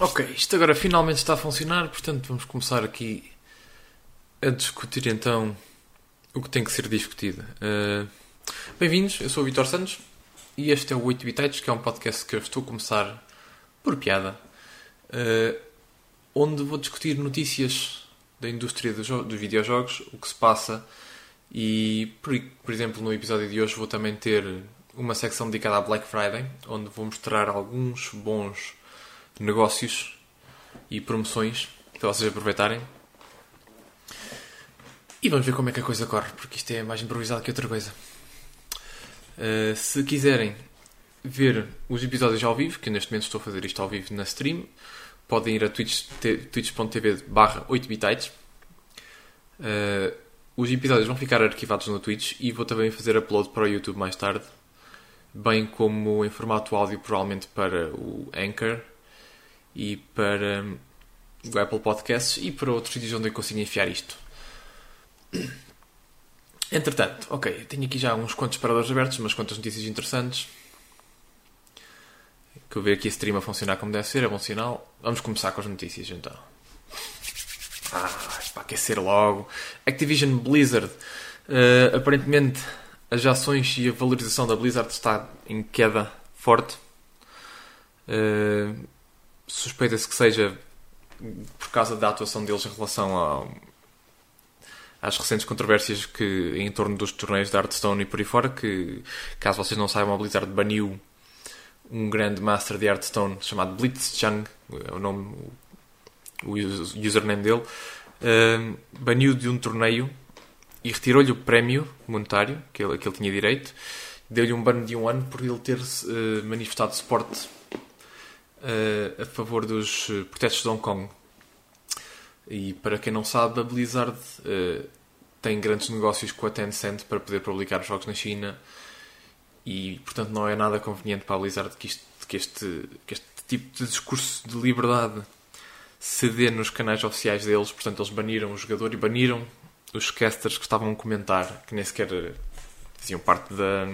Ok, isto agora finalmente está a funcionar, portanto vamos começar aqui a discutir então o que tem que ser discutido. Uh, Bem-vindos, eu sou o Vitor Santos e este é o 8 Bitites, que é um podcast que eu estou a começar por piada, uh, onde vou discutir notícias da indústria dos, dos videojogos, o que se passa e, por, por exemplo, no episódio de hoje vou também ter uma secção dedicada à Black Friday, onde vou mostrar alguns bons negócios e promoções para vocês aproveitarem. E vamos ver como é que a coisa corre, porque isto é mais improvisado que outra coisa. Uh, se quiserem ver os episódios ao vivo, que neste momento estou a fazer isto ao vivo na stream, podem ir a twitch.tv twitch barra 8bitites. Uh, os episódios vão ficar arquivados no Twitch e vou também fazer upload para o YouTube mais tarde, bem como em formato áudio, provavelmente para o Anchor e para o Apple Podcasts e para outros sítios onde eu consigo enfiar isto. Entretanto, ok, tenho aqui já uns quantos paradores abertos, umas quantas notícias interessantes. Que eu vejo aqui a stream a funcionar como deve ser, é bom sinal. Vamos começar com as notícias então. Ah, para aquecer logo. Activision Blizzard. Uh, aparentemente, as ações e a valorização da Blizzard está em queda forte. Uh, Suspeita-se que seja por causa da atuação deles em relação ao, às recentes controvérsias que em torno dos torneios de Hearthstone e por aí fora, que caso vocês não saibam, a Blizzard baniu um grande master de Hearthstone chamado Blitzchung, é o nome, o username dele, uh, baniu de um torneio e retirou-lhe o prémio monetário que ele, que ele tinha direito, deu-lhe um ban de um ano por ele ter uh, manifestado suporte a favor dos eh, protestos de Hong Kong. E para quem não sabe, a Blizzard uh, tem grandes negócios com a Tencent para poder publicar jogos na China e, portanto, não é nada conveniente para a Blizzard que, isto, que, este, que este tipo de discurso de liberdade se dê nos canais oficiais deles. Portanto, eles baniram o jogador e baniram os casters que estavam a comentar, que nem sequer faziam parte da,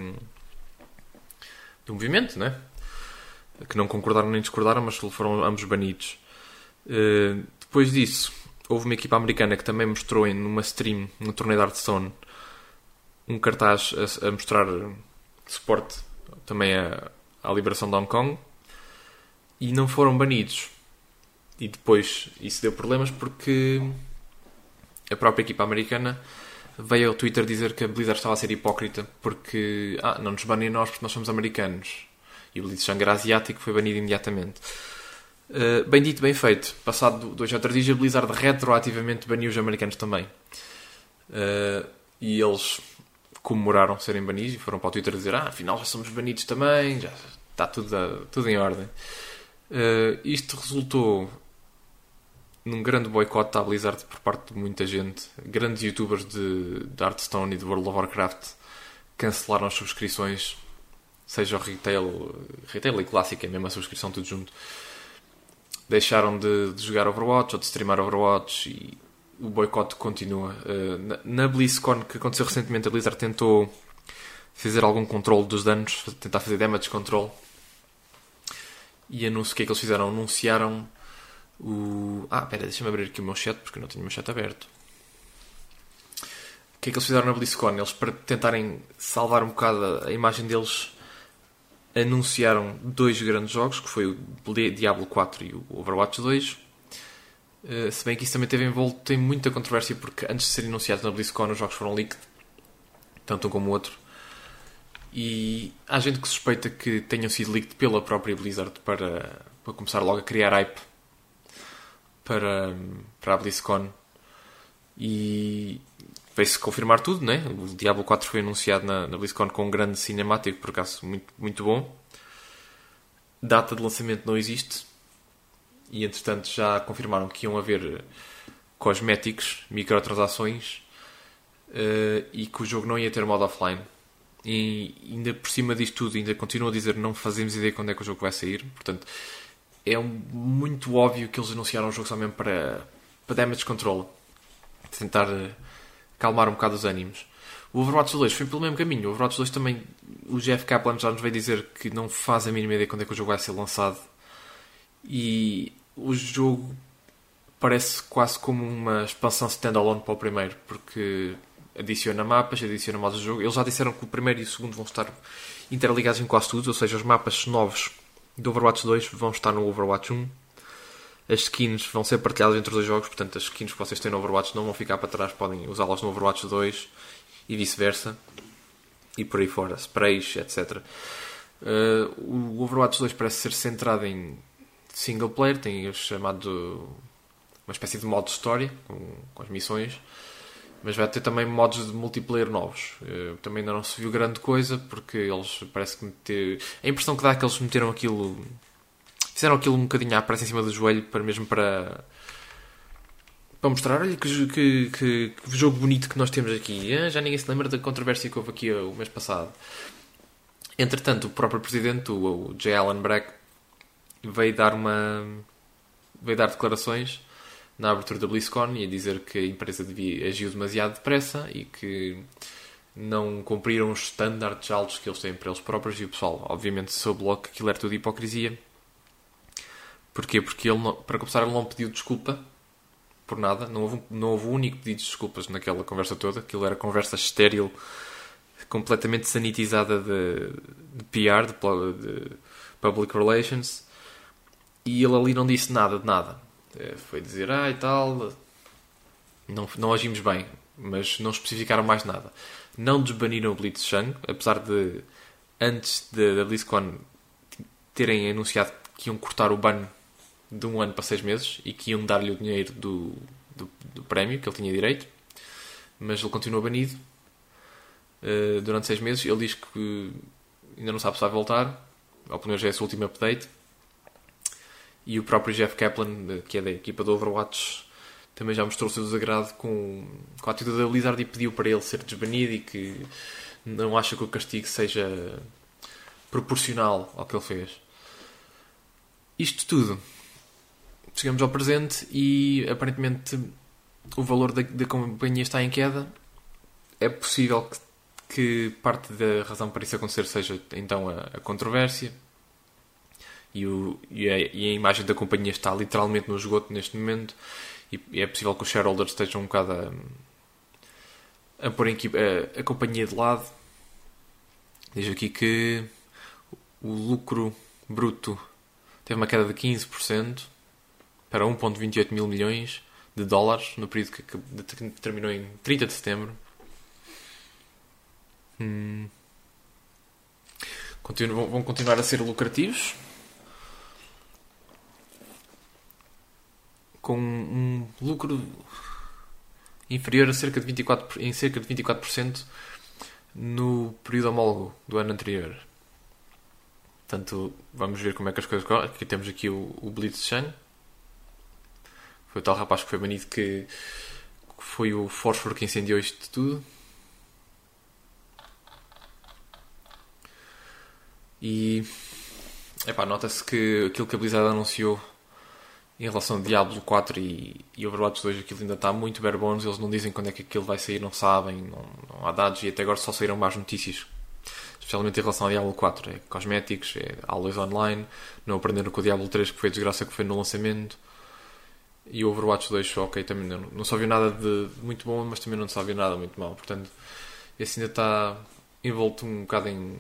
do movimento, né? Que não concordaram nem discordaram, mas foram ambos banidos. Uh, depois disso, houve uma equipa americana que também mostrou em numa stream no torneio de Hearthstone um cartaz a, a mostrar suporte também à, à liberação de Hong Kong e não foram banidos. E depois isso deu problemas porque a própria equipa americana veio ao Twitter dizer que a Blizzard estava a ser hipócrita porque ah, não nos banem nós porque nós somos americanos. E o era asiático foi banido imediatamente. Uh, bem dito, bem feito. Passado dois ou três dias, a Blizzard retroativamente baniu os americanos também. Uh, e eles comemoraram serem banidos e foram para o Twitter dizer: Ah, afinal já somos banidos também, já está tudo, tudo em ordem. Uh, isto resultou num grande boicote à Blizzard por parte de muita gente. Grandes youtubers de, de Hearthstone e de World of Warcraft cancelaram as subscrições seja o retail, retail e clássico, é mesmo a subscrição tudo junto, deixaram de, de, jogar Overwatch ou de streamar Overwatch e o boicote continua. Uh, na, BlizzCon, que aconteceu recentemente, a Blizzard tentou fazer algum controle dos danos, tentar fazer damage control. E anúncio, o que é que eles fizeram? Anunciaram o. Ah, espera, deixa-me abrir aqui o meu chat porque eu não tenho o meu chat aberto. O que é que eles fizeram na BlizzCon? Eles, para tentarem salvar um bocado a imagem deles, anunciaram dois grandes jogos, que foi o Diablo 4 e o Overwatch 2. Uh, eh, se bem que isso também teve envolto, tem muita controvérsia porque antes de serem anunciados na BlizzCon os jogos foram leaked, tanto um como o outro. E há gente que suspeita que tenham sido leaked pela própria Blizzard para, para começar logo a criar hype para, para a BlizzCon. E veio-se confirmar tudo, né? O Diablo 4 foi anunciado na, na BlizzCon com um grande cinemático, por acaso muito, muito bom. Data de lançamento não existe. E entretanto já confirmaram que iam haver cosméticos, microtransações uh, e que o jogo não ia ter modo offline. E ainda por cima disto tudo, ainda continuam a dizer não fazemos ideia quando é que o jogo vai sair. Portanto, é um, muito óbvio que eles anunciaram o jogo só mesmo para, para damage control. Tentar uh, calmar um bocado os ânimos. O Overwatch 2 foi pelo mesmo caminho. O Overwatch 2 também, o Jeff Kaplan já nos veio dizer que não faz a mínima ideia quando é que o jogo vai ser lançado. E o jogo parece quase como uma expansão standalone para o primeiro, porque adiciona mapas, adiciona modos de jogo. Eles já disseram que o primeiro e o segundo vão estar interligados em quase tudo, ou seja, os mapas novos do Overwatch 2 vão estar no Overwatch 1. As skins vão ser partilhadas entre os dois jogos, portanto, as skins que vocês têm no Overwatch não vão ficar para trás, podem usá-las no Overwatch 2 e vice-versa. E por aí fora, sprays, etc. Uh, o Overwatch 2 parece ser centrado em single player, tem o chamado uma espécie de modo história com, com as missões, mas vai ter também modos de multiplayer novos. Uh, também ainda não se viu grande coisa porque eles parece que meter. A impressão que dá é que eles meteram aquilo. Fizeram aquilo um bocadinho à pressa em cima do joelho para mesmo para para mostrar, olha que, que, que, que, jogo bonito que nós temos aqui. Ah, já ninguém se lembra da controvérsia que houve aqui o mês passado. Entretanto, o próprio presidente, o, o J. Allen Brack, veio dar uma veio dar declarações na abertura da BlizzCon e a dizer que a empresa devia, agiu demasiado depressa e que não cumpriram os estándares altos que eles têm para eles próprios e o pessoal, obviamente, soube logo que aquilo era tudo hipocrisia. Porquê? Porque ele, para começar, ele não pediu desculpa por nada, não houve, não houve um único pedido de desculpas naquela conversa toda, aquilo era conversa estéril completamente sanitizada de, de PR, de, de, Public Relations, e ele ali não disse nada de nada. É, foi dizer, ah e tal, não, não agimos bem, mas não especificaram mais nada. Não desbaniram o Blitzchung, apesar de, antes da BlizzCon, terem anunciado que iam cortar o ban de um ano para seis meses e que iam dar-lhe o dinheiro do, do, do prémio que ele tinha direito, mas ele continua banido uh, durante seis meses. Ele diz que ainda não sabe se vai voltar, ou pelo menos é esse o último update. E o próprio Jeff Kaplan, que é da equipa do Overwatch, também já mostrou o seu desagrado com, com a atitude da Blizzard e pediu para ele ser desbanido e que não acha que o castigo seja proporcional ao que ele fez. Isto tudo. Chegamos ao presente e aparentemente o valor da, da companhia está em queda. É possível que que parte da razão para isso acontecer seja então a, a controvérsia e, o, e, a, e, a, imagem da companhia está literalmente no esgoto neste momento e, e é possível que os shareholders estejam um bocado a, a pôr a, a companhia de lado. Diz aqui que o lucro bruto teve uma queda de 15% para 1,28 mil milhões de dólares no período que, terminou em 30 de setembro Hum. Continuam, vão continuar a ser lucrativos. Com um lucro inferior a cerca de 24, em cerca de 24% no período homólogo do ano anterior. Portanto, vamos ver como é que as coisas correm. Aqui temos aqui o, o Blitzchan. Foi o tal rapaz que foi banido que foi o fósforo que incendiou isto tudo. E epá, nota-se que aquilo que a Blizzard anunciou em relação a Diablo 4 e, e Overwatch 2, aquilo ainda está muito bare bones. Eles não dizem quando é que aquilo vai sair, não sabem, não, não há dados e até agora só saíram mais notícias. Especialmente em relação a Diablo 4, é cosméticos, é aulas online, não aprenderam com o Diablo 3 que foi a desgraça que foi no lançamento. E o Overwatch 2, ok, também não, não só viu nada de muito bom, mas também não só viu nada muito mal. Portanto, esse ainda está envolto um bocado em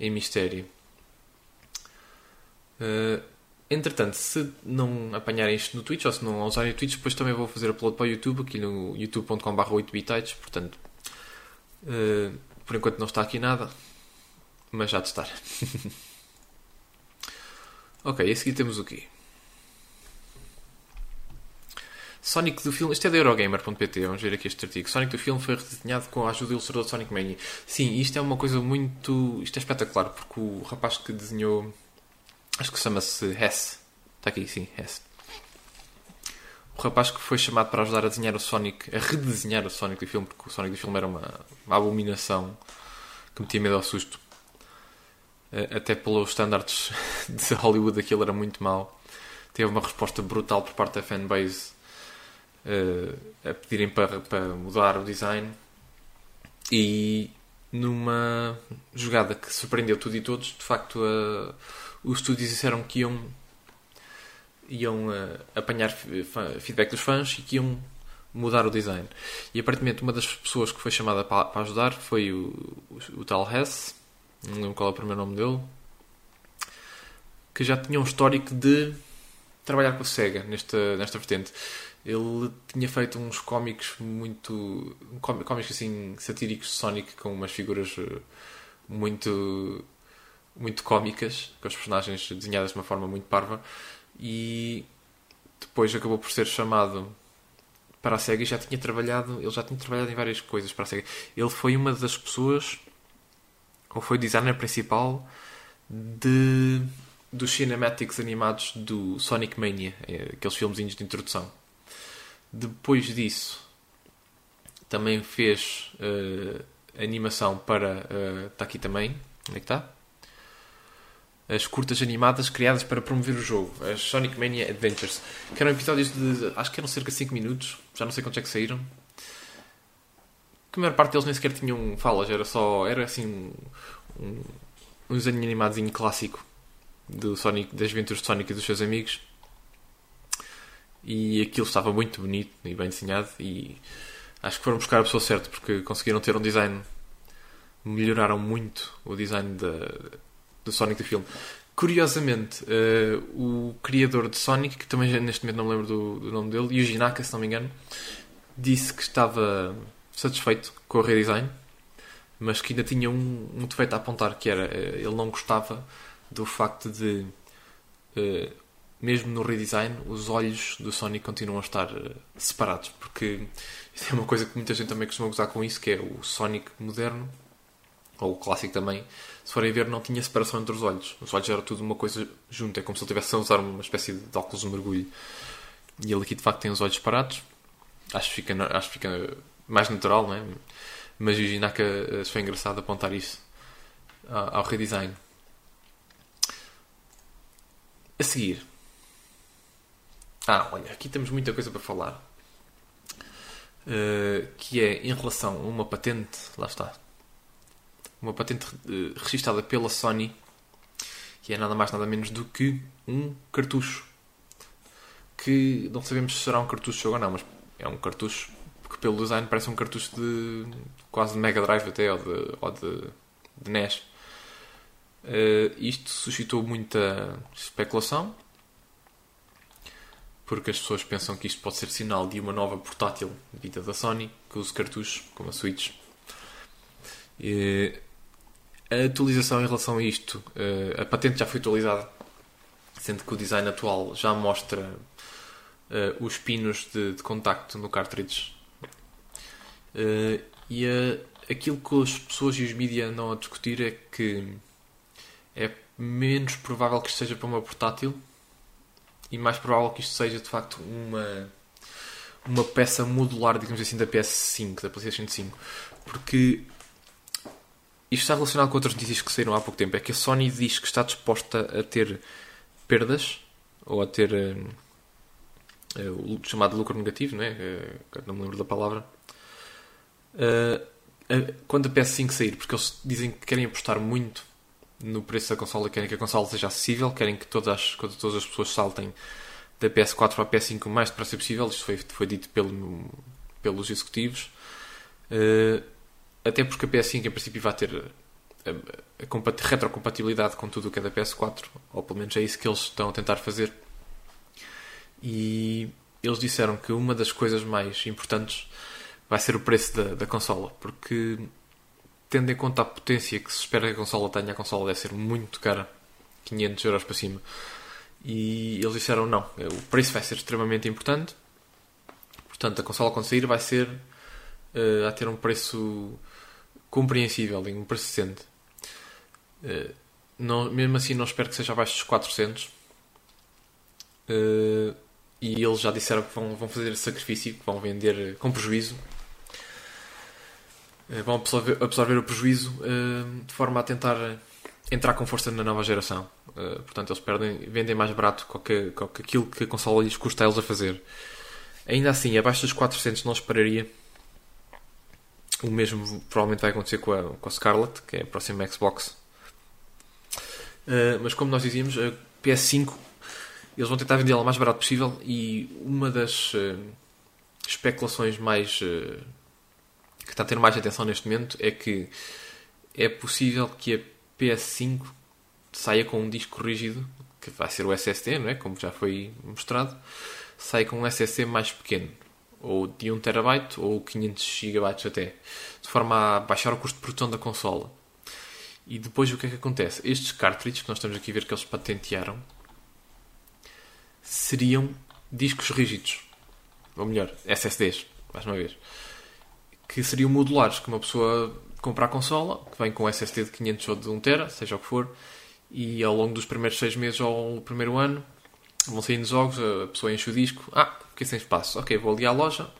em mistério. Uh, entretanto, se não apanharem isto no Twitch ou se não usarem o Twitch, depois também vou fazer upload para o YouTube, aqui no youtube.com.br 8bitites. Portanto, uh, por enquanto não está aqui nada, mas já de estar. ok, a seguir temos o quê? Sonic do filme. Isto é da Eurogamer.pt, vamos ver aqui este artigo. Sonic do filme foi redesenhado com a ajuda do ilustrador de Sonic Mania. Sim, isto é uma coisa muito. Isto é espetacular, porque o rapaz que desenhou. Acho que chama-se Hess. Está aqui, sim, Hess. O rapaz que foi chamado para ajudar a desenhar o Sonic, a redesenhar o Sonic do filme, porque o Sonic do filme era uma, uma abominação que metia medo ao susto. Eh, até pelos standards de Hollywood, aquilo era muito mau. Teve uma resposta brutal por parte da fanbase a pedirem para, para mudar o design e numa jogada que surpreendeu tudo e todos, de facto uh, os estúdios disseram que iam iam uh, apanhar feedback dos fãs e que iam mudar o design. E aparentemente uma das pessoas que foi chamada para, para ajudar foi o, o, o tal Hess, não lembro qual é o primeiro nome dele, que já tinha um histórico de trabalhar com a SEGA nesta, nesta vertente. Ele tinha feito uns cómics muito. cómics assim satíricos de Sonic com umas figuras eh, muito. muito cómicas, com os personagens desenhadas de uma forma muito parva. E depois acabou por ser chamado para a SEGA e já tinha trabalhado, ele já tinha trabalhado em várias coisas para a SEGA. Ele foi uma das pessoas, ou foi o designer principal de dos cinematics animados do Sonic Mania, é, aqueles filmezinhos de introdução. Depois disso, também fez uh, animação para. Está uh, aqui também. Onde é que está? As curtas animadas criadas para promover o jogo, as Sonic Mania Adventures, que eram episódios de. acho que eram cerca de 5 minutos, já não sei quantos é que saíram. Que a maior parte deles nem sequer tinham falas, era só. era assim. um, um desenho animadozinho clássico do Sonic, das aventuras de Sonic e dos seus amigos. E aquilo estava muito bonito e bem desenhado. E acho que foram buscar a pessoa certa porque conseguiram ter um design. Melhoraram muito o design da, do Sonic do filme. Curiosamente, uh, o criador de Sonic, que também neste momento não me lembro do, do nome dele, Yuji Naka, se não me engano, disse que estava satisfeito com o redesign, mas que ainda tinha um, um defeito a apontar, que era uh, ele não gostava do facto de, uh, mesmo no redesign, os olhos do Sonic continuam a estar uh, separados, porque é uma coisa que muita gente também costuma gozar com isso, que é o Sonic moderno, ou o clássico também, se forem ver, não tinha separação entre os olhos. Os olhos eram tudo uma coisa junta, é como se ele estivesse a usar uma espécie de óculos de mergulho. E ele aqui de facto tem os olhos separados. Acho que fica, acho que fica mais natural, não é? Mas o Jinaka eh, foi engraçado apontar isso ao redesign. A seguir. Ah, olha, aqui temos muita coisa para falar. Uh, que é em relação a uma patente. Lá está. Uma patente uh, registada pela Sony. Que é nada mais nada menos do que um cartucho. Que não sabemos se será um cartucho de jogo ou não, mas é um cartucho que pelo design parece um cartucho de quase de Mega Drive até ou de, ou de, de NES. Uh, isto suscitou muita especulação, porque as pessoas pensam que isto pode ser sinal de uma nova portátil vida da Sony, que usa cartuchos, como a Switch. Uh, a atualização em relação a isto, uh, a patente já foi atualizada, sendo que o design atual já mostra os pinos de, de contacto no cartridge. e aquilo que as pessoas e os mídias andam a discutir é que é menos provável que isto seja para uma portátil e mais provável que isto seja de facto uma uma peça modular, digamos assim, da PS5, da PlayStation 5, porque isto está relacionado com outras notícias que saíram há pouco tempo. É que a Sony diz que está disposta a ter perdas ou a ter uh, uh, o chamado lucro negativo, não é? Uh, não me lembro da palavra. quando a PS5 sair, porque eles dizem que querem apostar muito no preço da consola, querem que a consola seja acessível, querem que todas as, todas as pessoas saltem da PS4 para a PS5 o mais depressa possível. Isto foi, foi dito pelo, pelos executivos. Uh, até porque a PS5 em princípio vai ter a, a, a retrocompatibilidade com tudo o que é da PS4, ou pelo menos é isso que eles estão a tentar fazer. E eles disseram que uma das coisas mais importantes vai ser o preço da, da consola, porque tendo em conta a potência que se espera que a consola tenha, a consola deve ser muito cara, 500 euros para cima. E eles disseram não, o preço vai ser extremamente importante. Portanto, a consola quando sair vai ser uh, a ter um preço compreensível, um preço decente. Uh, não, mesmo assim, não espero que seja abaixo dos 400. Uh, eh, e eles já disseram que vão, vão fazer sacrifício, que vão vender com prejuízo vão absorver, absorver o prejuízo uh, de forma a tentar entrar com força na nova geração. Uh, portanto, eles perdem, vendem mais barato que, aquilo que a consola lhes custa a eles a fazer. Ainda assim, abaixo dos 400 não esperaria. O mesmo provavelmente vai acontecer com a, com a Scarlett, que é a próxima Xbox. Mas como nós dizíamos, a PS5 Eles vão tentar vendê-la o mais barato possível e uma das especulações mais que está a ter mais atenção neste momento é que é possível que a PS5 saia com um disco rígido, que vai ser o SSD, não é? como já foi mostrado, saia com um SSD mais pequeno, ou de 1 TB ou 500 GB até, de forma a baixar o custo de produção da consola. E depois o que é que acontece? Estes cartridges que nós estamos aqui a ver que eles patentearam seriam discos rígidos, ou melhor, SSDs, mais uma vez, que seriam modulares, que uma pessoa compra a consola, que vem com SSD de 500 ou de 1 TB, seja o que for, e ao longo dos primeiros 6 meses ou primeiro ano vão saindo jogos, a pessoa enche o disco, ah, fiquei sem espaço, ok, vou ali à loja,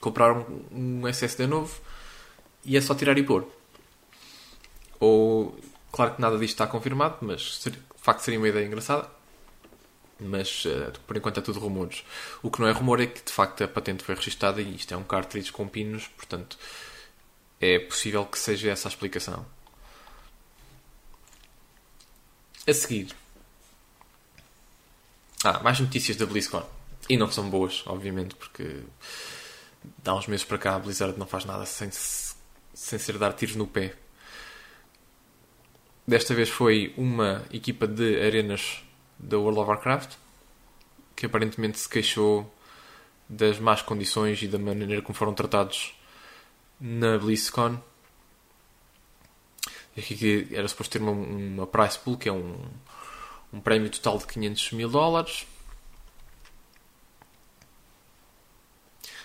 comprar um, um SSD novo e é só tirar e pôr. Ou, claro que nada disto está confirmado, mas de facto seria uma ideia engraçada. Mas uh, por enquanto é tudo rumores. O que não é rumor é que de facto a patente foi registada e isto é um cartridge com pinos, portanto é possível que seja essa a explicação. A seguir. Ah, mais notícias da BlizzCon. E não são boas, obviamente, porque há uns meses para cá a Blizzard não faz nada sem, sem ser dar tiros no pé. Desta vez foi uma equipa de arenas da World of Warcraft que aparentemente se queixou das más condições e da maneira como foram tratados na BlizzCon. Aqui era suposto ter uma, uma price pool, que é um, um prémio total de 500 mil dólares.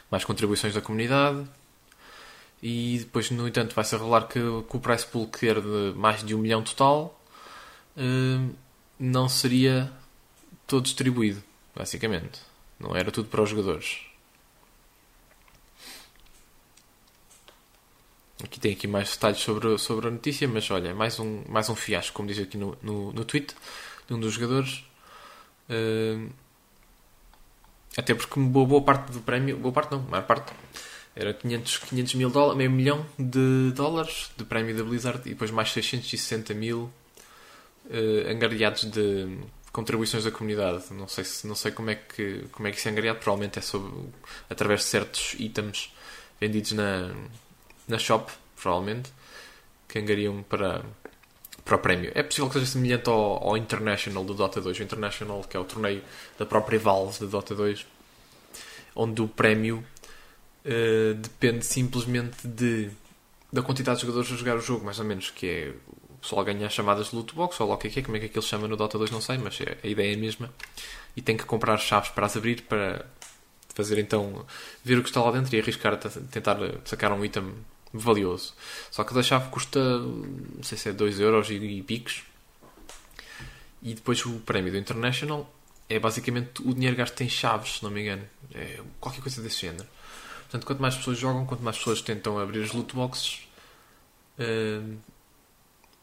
Mais contribuições da comunidade. E depois, no entanto, vai-se revelar que, que, o price pool, que era de mais de um milhão total, uh, não seria todo distribuído, basicamente. Não era tudo para os jogadores. Aqui tem aqui mais detalhes sobre, sobre a notícia, mas olha, mais um, mais um fiasco, como diz aqui no, no, no tweet de um dos jogadores. Uh, até porque boa, boa parte do prémio, boa parte não, a maior parte, era 500, 500 mil dólares, meio milhão de dólares de prémio da Blizzard e depois mais 660 mil uh, angariados de contribuições da comunidade. Não sei, se, não sei como, é que, como é que isso é angariado, provavelmente é sobre, através de certos itens vendidos na, na shop, provavelmente, que angariam para, para o prémio. É possível que seja semelhante ao, ao International do Dota 2. O International, que é o torneio da própria Valve de Dota 2, onde o prémio uh, depende simplesmente de, da quantidade de jogadores a jogar o jogo, mais ou menos, que é pessoal ganha as chamadas de loot box, ou lá o que é que é, como é que aquilo chama no Dota 2, não sei, mas é, a ideia é a mesma. E tem que comprar chaves para as abrir para fazer então ver o que está lá dentro e arriscar a tentar sacar um item valioso. Só que a chave custa, não sei se é 2 euros e, e picos. E depois o prémio do International é basicamente o dinheiro gasto em chaves, se não me engano. É qualquer coisa desse género. Portanto, quanto mais pessoas jogam, quanto mais pessoas tentam abrir as loot boxes, uh,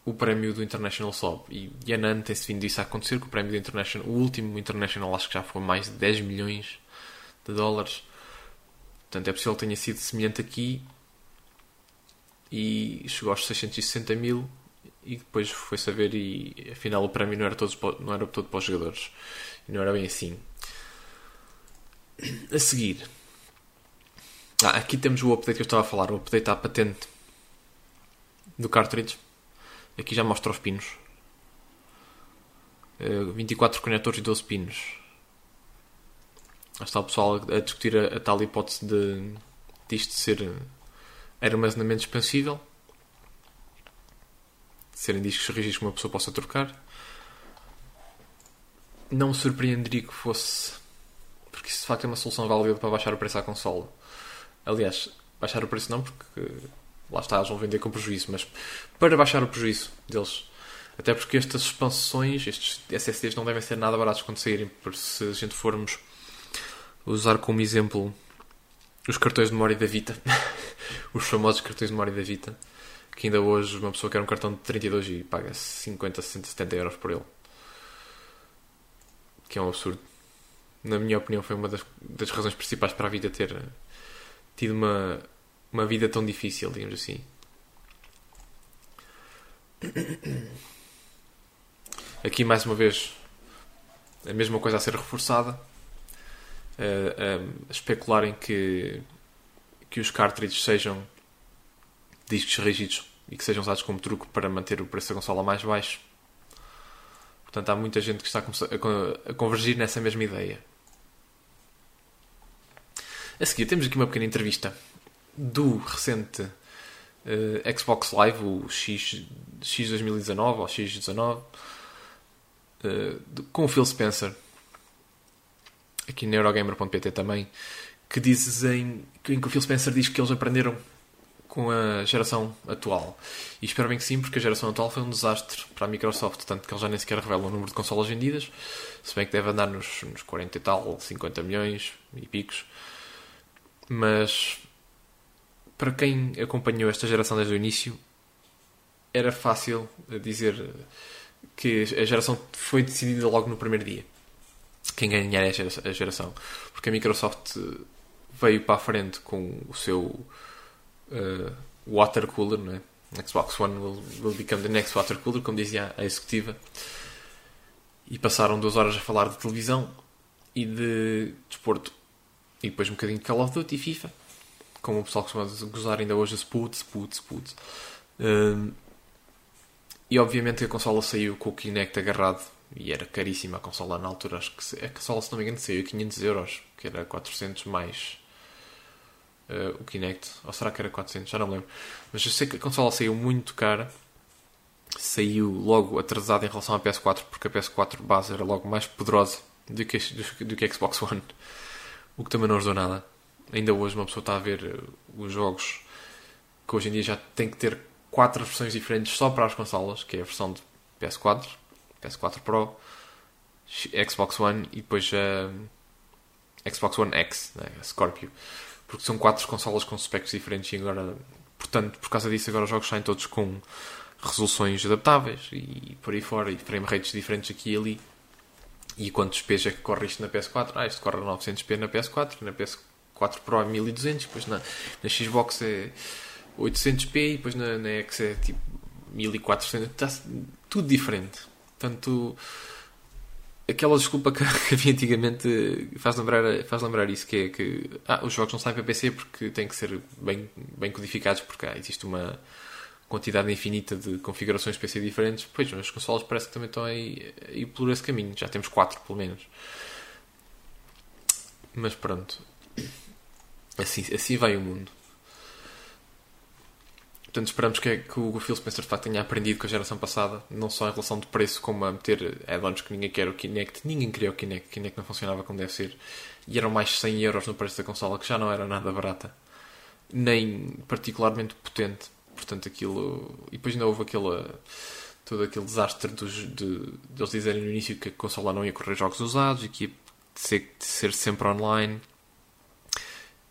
o prémio do International sobe. E, e a NAN tem-se vindo isso a acontecer, que o prémio do International, o último International, acho que já foi mais de 10 milhões de dólares. Portanto, é possível que tenha sido semelhante aqui. E chegou aos 660 mil e depois foi saber e afinal o prémio não era, todos, não era todo para os jogadores. E não era bem assim. A seguir. Ah, aqui temos o update que eu estava a falar. O update à patente do cartridge aqui já mostra os pinos 24 eh, conectores e 12 pinos está o pessoal a discutir a, a tal hipótese de, de isto ser armazenamento expansível, serem discos rígidos que uma pessoa possa trocar. Não me surpreenderia que fosse, porque isso de facto é uma solução válida para baixar o preço à consola. Aliás, baixar o preço não, porque lá está, eles vão vender com prejuízo, mas para baixar o prejuízo deles. Até porque estas expansões, estes SSDs não devem ser nada baratos quando saírem, por se a gente formos usar como exemplo os cartões de memória da Vita, os famosos cartões de memória da Vita, que ainda hoje uma pessoa quer um cartão de 32 e paga 50, 60, 70 euros por ele. Que é um absurdo. Na minha opinião, foi uma das, das razões principais para a vida ter tido uma, uma vida tão difícil, digamos assim. Aqui, mais uma vez, a mesma coisa a ser reforçada, a especularem que, que os cartridges sejam discos rígidos e que sejam usados como truque para manter o preço da consola mais baixo. Portanto, há muita gente que está a convergir nessa mesma ideia. A seguir, temos aqui uma pequena entrevista do recente uh, Xbox Live, o X, X 2019 ou X19, uh, com o Phil Spencer, aqui na Eurogamer.pt também, que dizem em que o Phil Spencer diz que eles aprenderam com a geração atual. E espero bem que sim, porque a geração atual foi um desastre para a Microsoft, tanto que eles já nem sequer revelam o número de consolas vendidas, se bem que deve andar nos, nos 40 e tal, 50 milhões e picos. Mas para quem acompanhou esta geração desde o início, era fácil dizer que a geração foi decidida logo no primeiro dia. Quem ganhar é a geração. Porque a Microsoft veio para a frente com o seu uh, water cooler, não é? Xbox One will, will become the next water cooler, como dizia a executiva. E passaram duas horas a falar de televisão e de desporto. E depois um bocadinho de Call of Duty e FIFA. Como o pessoal costuma gozar ainda hoje, Sput, Sput, Sput. Um, e obviamente a consola saiu com o Kinect agarrado e era caríssima a consola na altura. Acho que a consola, se não me engano, saiu a 500 euros, que era 400 mais uh, o Kinect. Ou será que era 400? Já não me lembro. Mas eu sei que a consola saiu muito cara. Saiu logo atrasada em relação à PS4, porque a PS4 base era logo mais poderosa do que, do, do que a Xbox One. O que também não ajudou nada. Ainda hoje uma pessoa está a ver eh, os jogos que hoje em dia já tem que ter quatro versões diferentes só para as consolas, que é a versão de PS4, PS4 Pro, Xbox One e depois a Xbox One X, né, a Scorpio porque são quatro consolas com specs diferentes e agora, portanto, por causa disso, agora os jogos saem todos com resoluções adaptáveis e por aí fora, e frame rates diferentes aqui e ali. E quantos P's é que corre isto na PS4? Ah, isto corre a 900p na PS4, na PS4 Pro é 1200, depois na, na Xbox é 800p e depois na, na X é tipo 1400. Está tudo diferente. Portanto, aquela desculpa que, havia antigamente faz lembrar, faz lembrar isso, que é que ah, os jogos não saem para PC porque têm que ser bem, bem codificados, porque ah, existe uma quantidade infinita de configurações PC diferentes. Pois, nas consoles parece que também estão aí, aí por esse caminho. Já temos quatro, pelo menos. Mas pronto. Assim, assim vai o mundo. Portanto, esperamos que, que o Phil Spencer de facto tenha aprendido com a geração passada, não só em relação de preço, como a meter add-ons que ninguém quer o Kinect. Ninguém queria o Kinect, o Kinect não funcionava como deve ser. E eram mais 100 euros no preço da consola, que já não era nada barata, nem particularmente potente. Portanto, aquilo. E depois ainda houve aquele. todo aquele desastre dos, de, de eles dizerem no início que a consola não ia correr jogos usados e que ia ser, ser sempre online.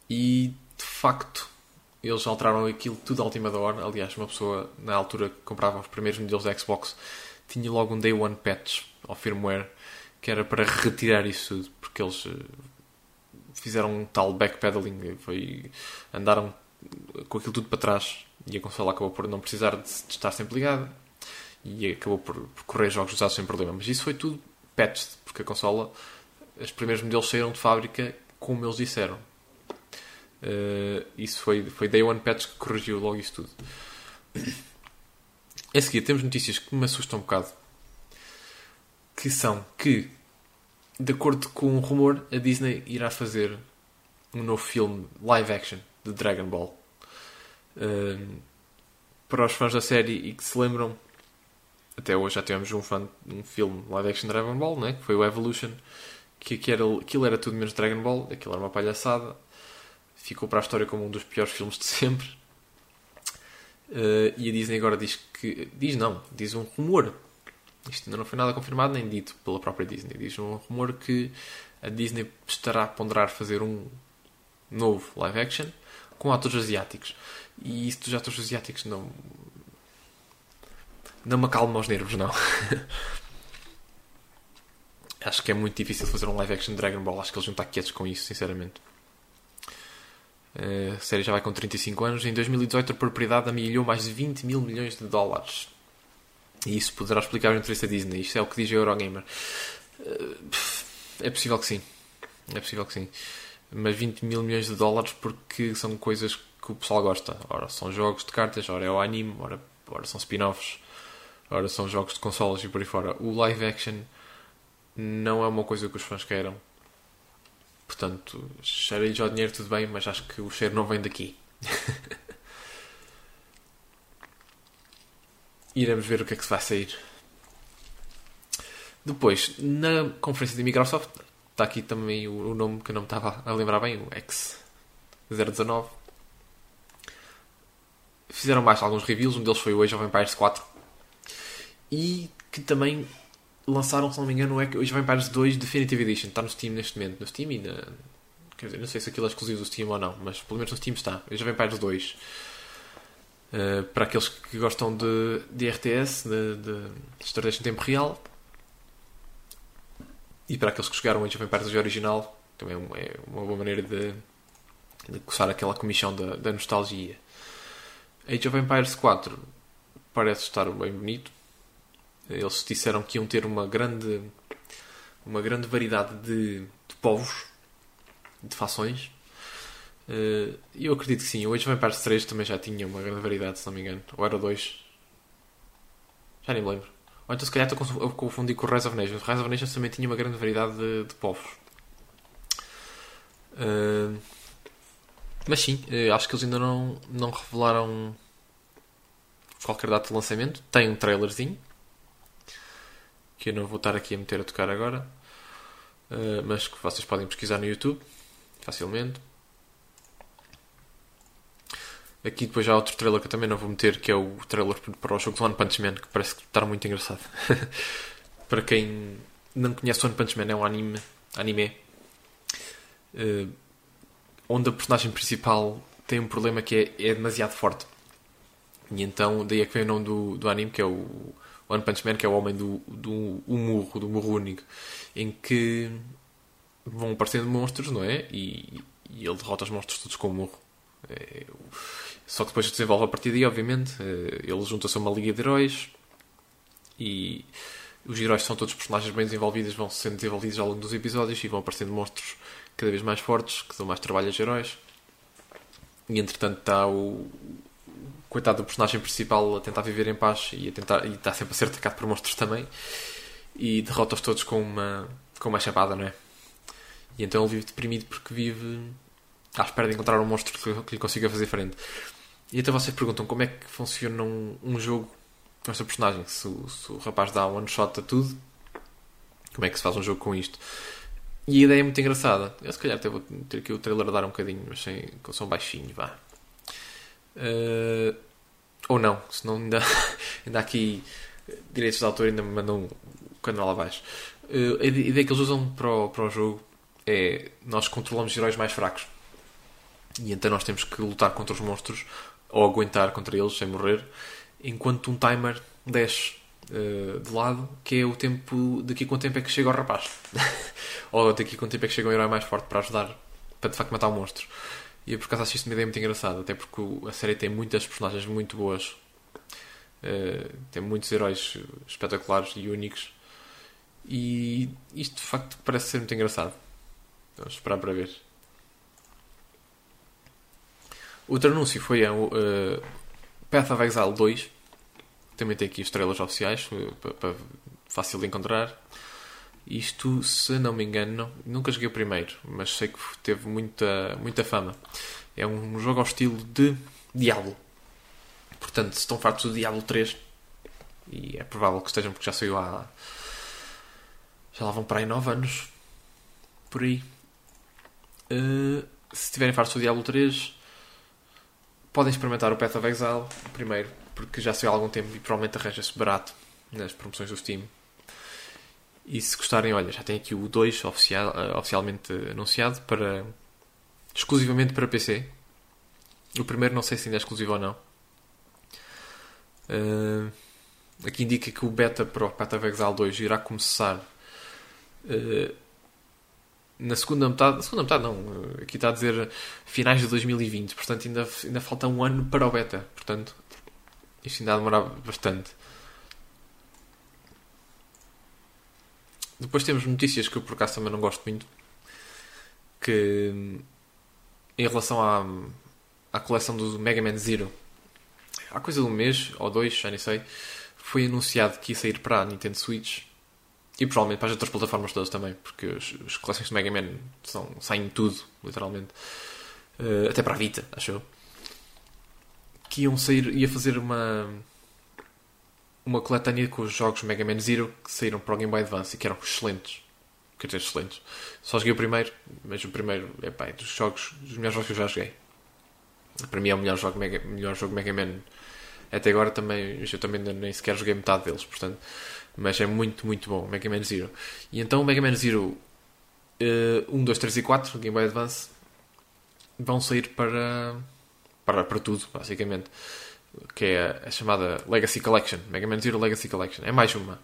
E de facto eles alteraram aquilo tudo à última da hora. Aliás, uma pessoa, na altura que comprava os primeiros modelos da Xbox, tinha logo um Day One patch ao firmware que era para retirar isso porque eles eh, fizeram um tal backpedaling, foi, andaram com aquilo tudo para trás e a consola acabou por não precisar de, de estar sempre ligada e acabou por, por, correr jogos usados sem problema. Mas isso foi tudo patched, porque a consola, os primeiros modelos saíram de fábrica como eles disseram. Uh, isso foi, foi Day One Patch que corrigiu logo isso tudo. A seguir, temos notícias que me assustam um bocado. Que são que, de acordo com um rumor, a Disney irá fazer um novo filme live action de Dragon Ball. Uh, para os fãs da série e que se lembram, até hoje já tivemos um, fã, um filme live action de Dragon Ball, né? que foi o Evolution, que, que era, aquilo era tudo menos Dragon Ball, aquilo era uma palhaçada ficou para a história como um dos piores filmes de sempre. Uh, e a Disney agora diz que. Diz não, diz um rumor. Isto ainda não foi nada confirmado nem dito pela própria Disney. Diz um rumor que a Disney estará a ponderar fazer um novo live action com atores asiáticos. E isso dos atores asiáticos não. Não me acalma aos nervos, não. Acho que é muito difícil fazer um live action de Dragon Ball. Acho que eles vão estar quietos com isso, sinceramente. A série já vai com 35 anos. Em 2018, a propriedade amelhou mais de 20 mil milhões de dólares. E isso poderá explicar o interesse da Disney. Isto é o que diz a Eurogamer. É possível que sim. É possível que sim. Mas 20 mil milhões de dólares porque são coisas que o pessoal gosta. Ora, são jogos de cartas, ora é o anime, ora, ora são spin-offs, ora são jogos de consoles e por aí fora. O live action não é uma coisa que os fãs queiram. Portanto, cheirei já o dinheiro tudo bem, mas acho que o cheiro não vem daqui. Iremos ver o que é que se vai sair. Depois, na conferência da Microsoft, está aqui também o, o, nome que eu não me estava a lembrar bem, o X019. Fizeram mais alguns reviews, um deles foi o Age of Empires 4. E que também lançaram, se não me engano, o Age of Empires 2 Definitive Edition. Está no Steam neste momento. No Steam e. Quer dizer, não sei se aquilo é exclusivo do Steam ou não, mas pelo menos no Steam está. Age of Empires 2. Uh, para aqueles que gostam de, de RTS, de, de estratégia em tempo real, e para aqueles que jogaram Age of Empires original, também é uma boa maneira de, de coçar aquela comissão da, da nostalgia. Age of Empires 4 parece estar bem bonito. Eles disseram que iam ter uma grande, uma grande variedade de, de povos, de fações. E uh, eu acredito que sim. O Age of Empires 3 também já tinha uma grande variedade, se não me engano. Ou era 2? Já nem me lembro. Ou então se calhar estou a confundir com o Rise of Nations. O Rise of Nations também tinha uma grande variedade de, de povos. Uh, mas sim, eh, acho que eles ainda não, não revelaram qualquer data de lançamento. Tem um trailerzinho que eu não vou estar aqui a meter a tocar agora, uh, mas que vocês podem pesquisar no YouTube facilmente. Aqui depois já há outro trailer que eu também não vou meter, que é o trailer para o jogo do One Punch Man, que parece estar muito engraçado. para quem não conhece One Punch Man, é um anime, anime uh, onde a personagem principal tem um problema que é, é demasiado forte. E então daí é que vem o nome do, do anime, que é o One Punch Man, que é o homem do, do murro, do murro único, em que vão aparecendo monstros, não é? E, e ele derrota os monstros todos com o murro. É, só que depois se desenvolve a partir daí, obviamente. Eh, ele junta-se a uma liga de heróis e os heróis são todos personagens bem desenvolvidos, vão sendo desenvolvidos ao longo dos episódios e vão aparecendo monstros cada vez mais fortes que dão mais trabalho aos heróis. E entretanto está o coitado do personagem principal a tentar viver em paz e, a tentar, e está sempre a ser atacado por monstros também e derrota-os todos com uma, com uma chapada, não é? E então ele vive deprimido porque vive à espera de encontrar um monstro que, que lhe consiga fazer frente. E então vocês perguntam como é que funciona um, um jogo com esta personagem. Se, se, o rapaz dá one shot a tudo, como é que se faz um jogo com isto? E a ideia é muito engraçada. Eu se calhar até vou ter aqui o trailer dar um bocadinho, mas sem, com som baixinho, vá. Uh, ou não, senão ainda, ainda há aqui direitos de autor ainda me mandam um canal abaixo. Uh, a ideia que eles usam para o, para o jogo é nós controlamos heróis mais fracos. E então nós temos que lutar contra os monstros ou aguentar contra eles sem morrer, enquanto um timer desce uh, de lado, que é o tempo daqui quanto tempo é que chega o rapaz, ou daqui quanto tempo é que chega um herói mais forte para ajudar para de facto matar o monstro. E por acaso acho isto uma ideia muito engraçada, até porque a série tem muitas personagens muito boas, uh, tem muitos heróis espetaculares e únicos, e isto de facto parece ser muito engraçado. Vamos esperar para ver. Outro anúncio foi a uh, Path of Exile 2. Também tem aqui os trailers oficiais, uh, para, fácil de encontrar. Isto, se não me engano, nunca joguei o primeiro, mas sei que teve muita, muita fama. É um jogo ao estilo de Diablo. Portanto, se estão fartos do Diablo 3, e é provável que estejam porque já saiu há. Já lá vão para aí 9 anos. Por aí. Uh, se estiverem fartos do Diablo 3, podem experimentar o Path of Exile primeiro, porque já saiu há algum tempo e provavelmente arranja-se barato nas promoções do Steam. E se gostarem, olha, já tem aqui o 2 oficial, uh, oficialmente anunciado para exclusivamente para PC. O primeiro não sei se ainda é exclusivo ou não. Uh, aqui indica que o beta para o Path of Exile 2 irá começar uh, na segunda metade, na segunda metade não, aqui está a dizer finais de 2020, portanto ainda, ainda falta um ano para o beta, portanto isto ainda demorar bastante. Depois temos notícias que eu por acaso também não gosto muito. Que em relação à, à coleção do Mega Man Zero, há coisa de um mês ou dois, já nem sei, foi anunciado que ia sair para a Nintendo Switch e provavelmente para as outras plataformas todas também, porque as, coleções de Mega Man são, saem tudo, literalmente. Uh, até para a Vita, acho eu. Que iam sair, ia fazer uma uma coletânea com os jogos Mega Man Zero que saíram para o Game Boy Advance e que eram excelentes. Quer dizer, excelentes. Só joguei o primeiro, mas o primeiro é pá, dos jogos, dos melhores jogos que eu já joguei. Para mim é o melhor jogo Mega, melhor jogo Mega Man até agora também, eu também nem sequer joguei metade deles, portanto, mas é muito, muito bom, Mega Man Zero. E então o Mega Man Zero uh, 1, 2, 3 e 4, Game Boy Advance, vão sair para, para, para tudo, basicamente que é a chamada Legacy Collection, Mega Man Zero Legacy Collection. É mais uma,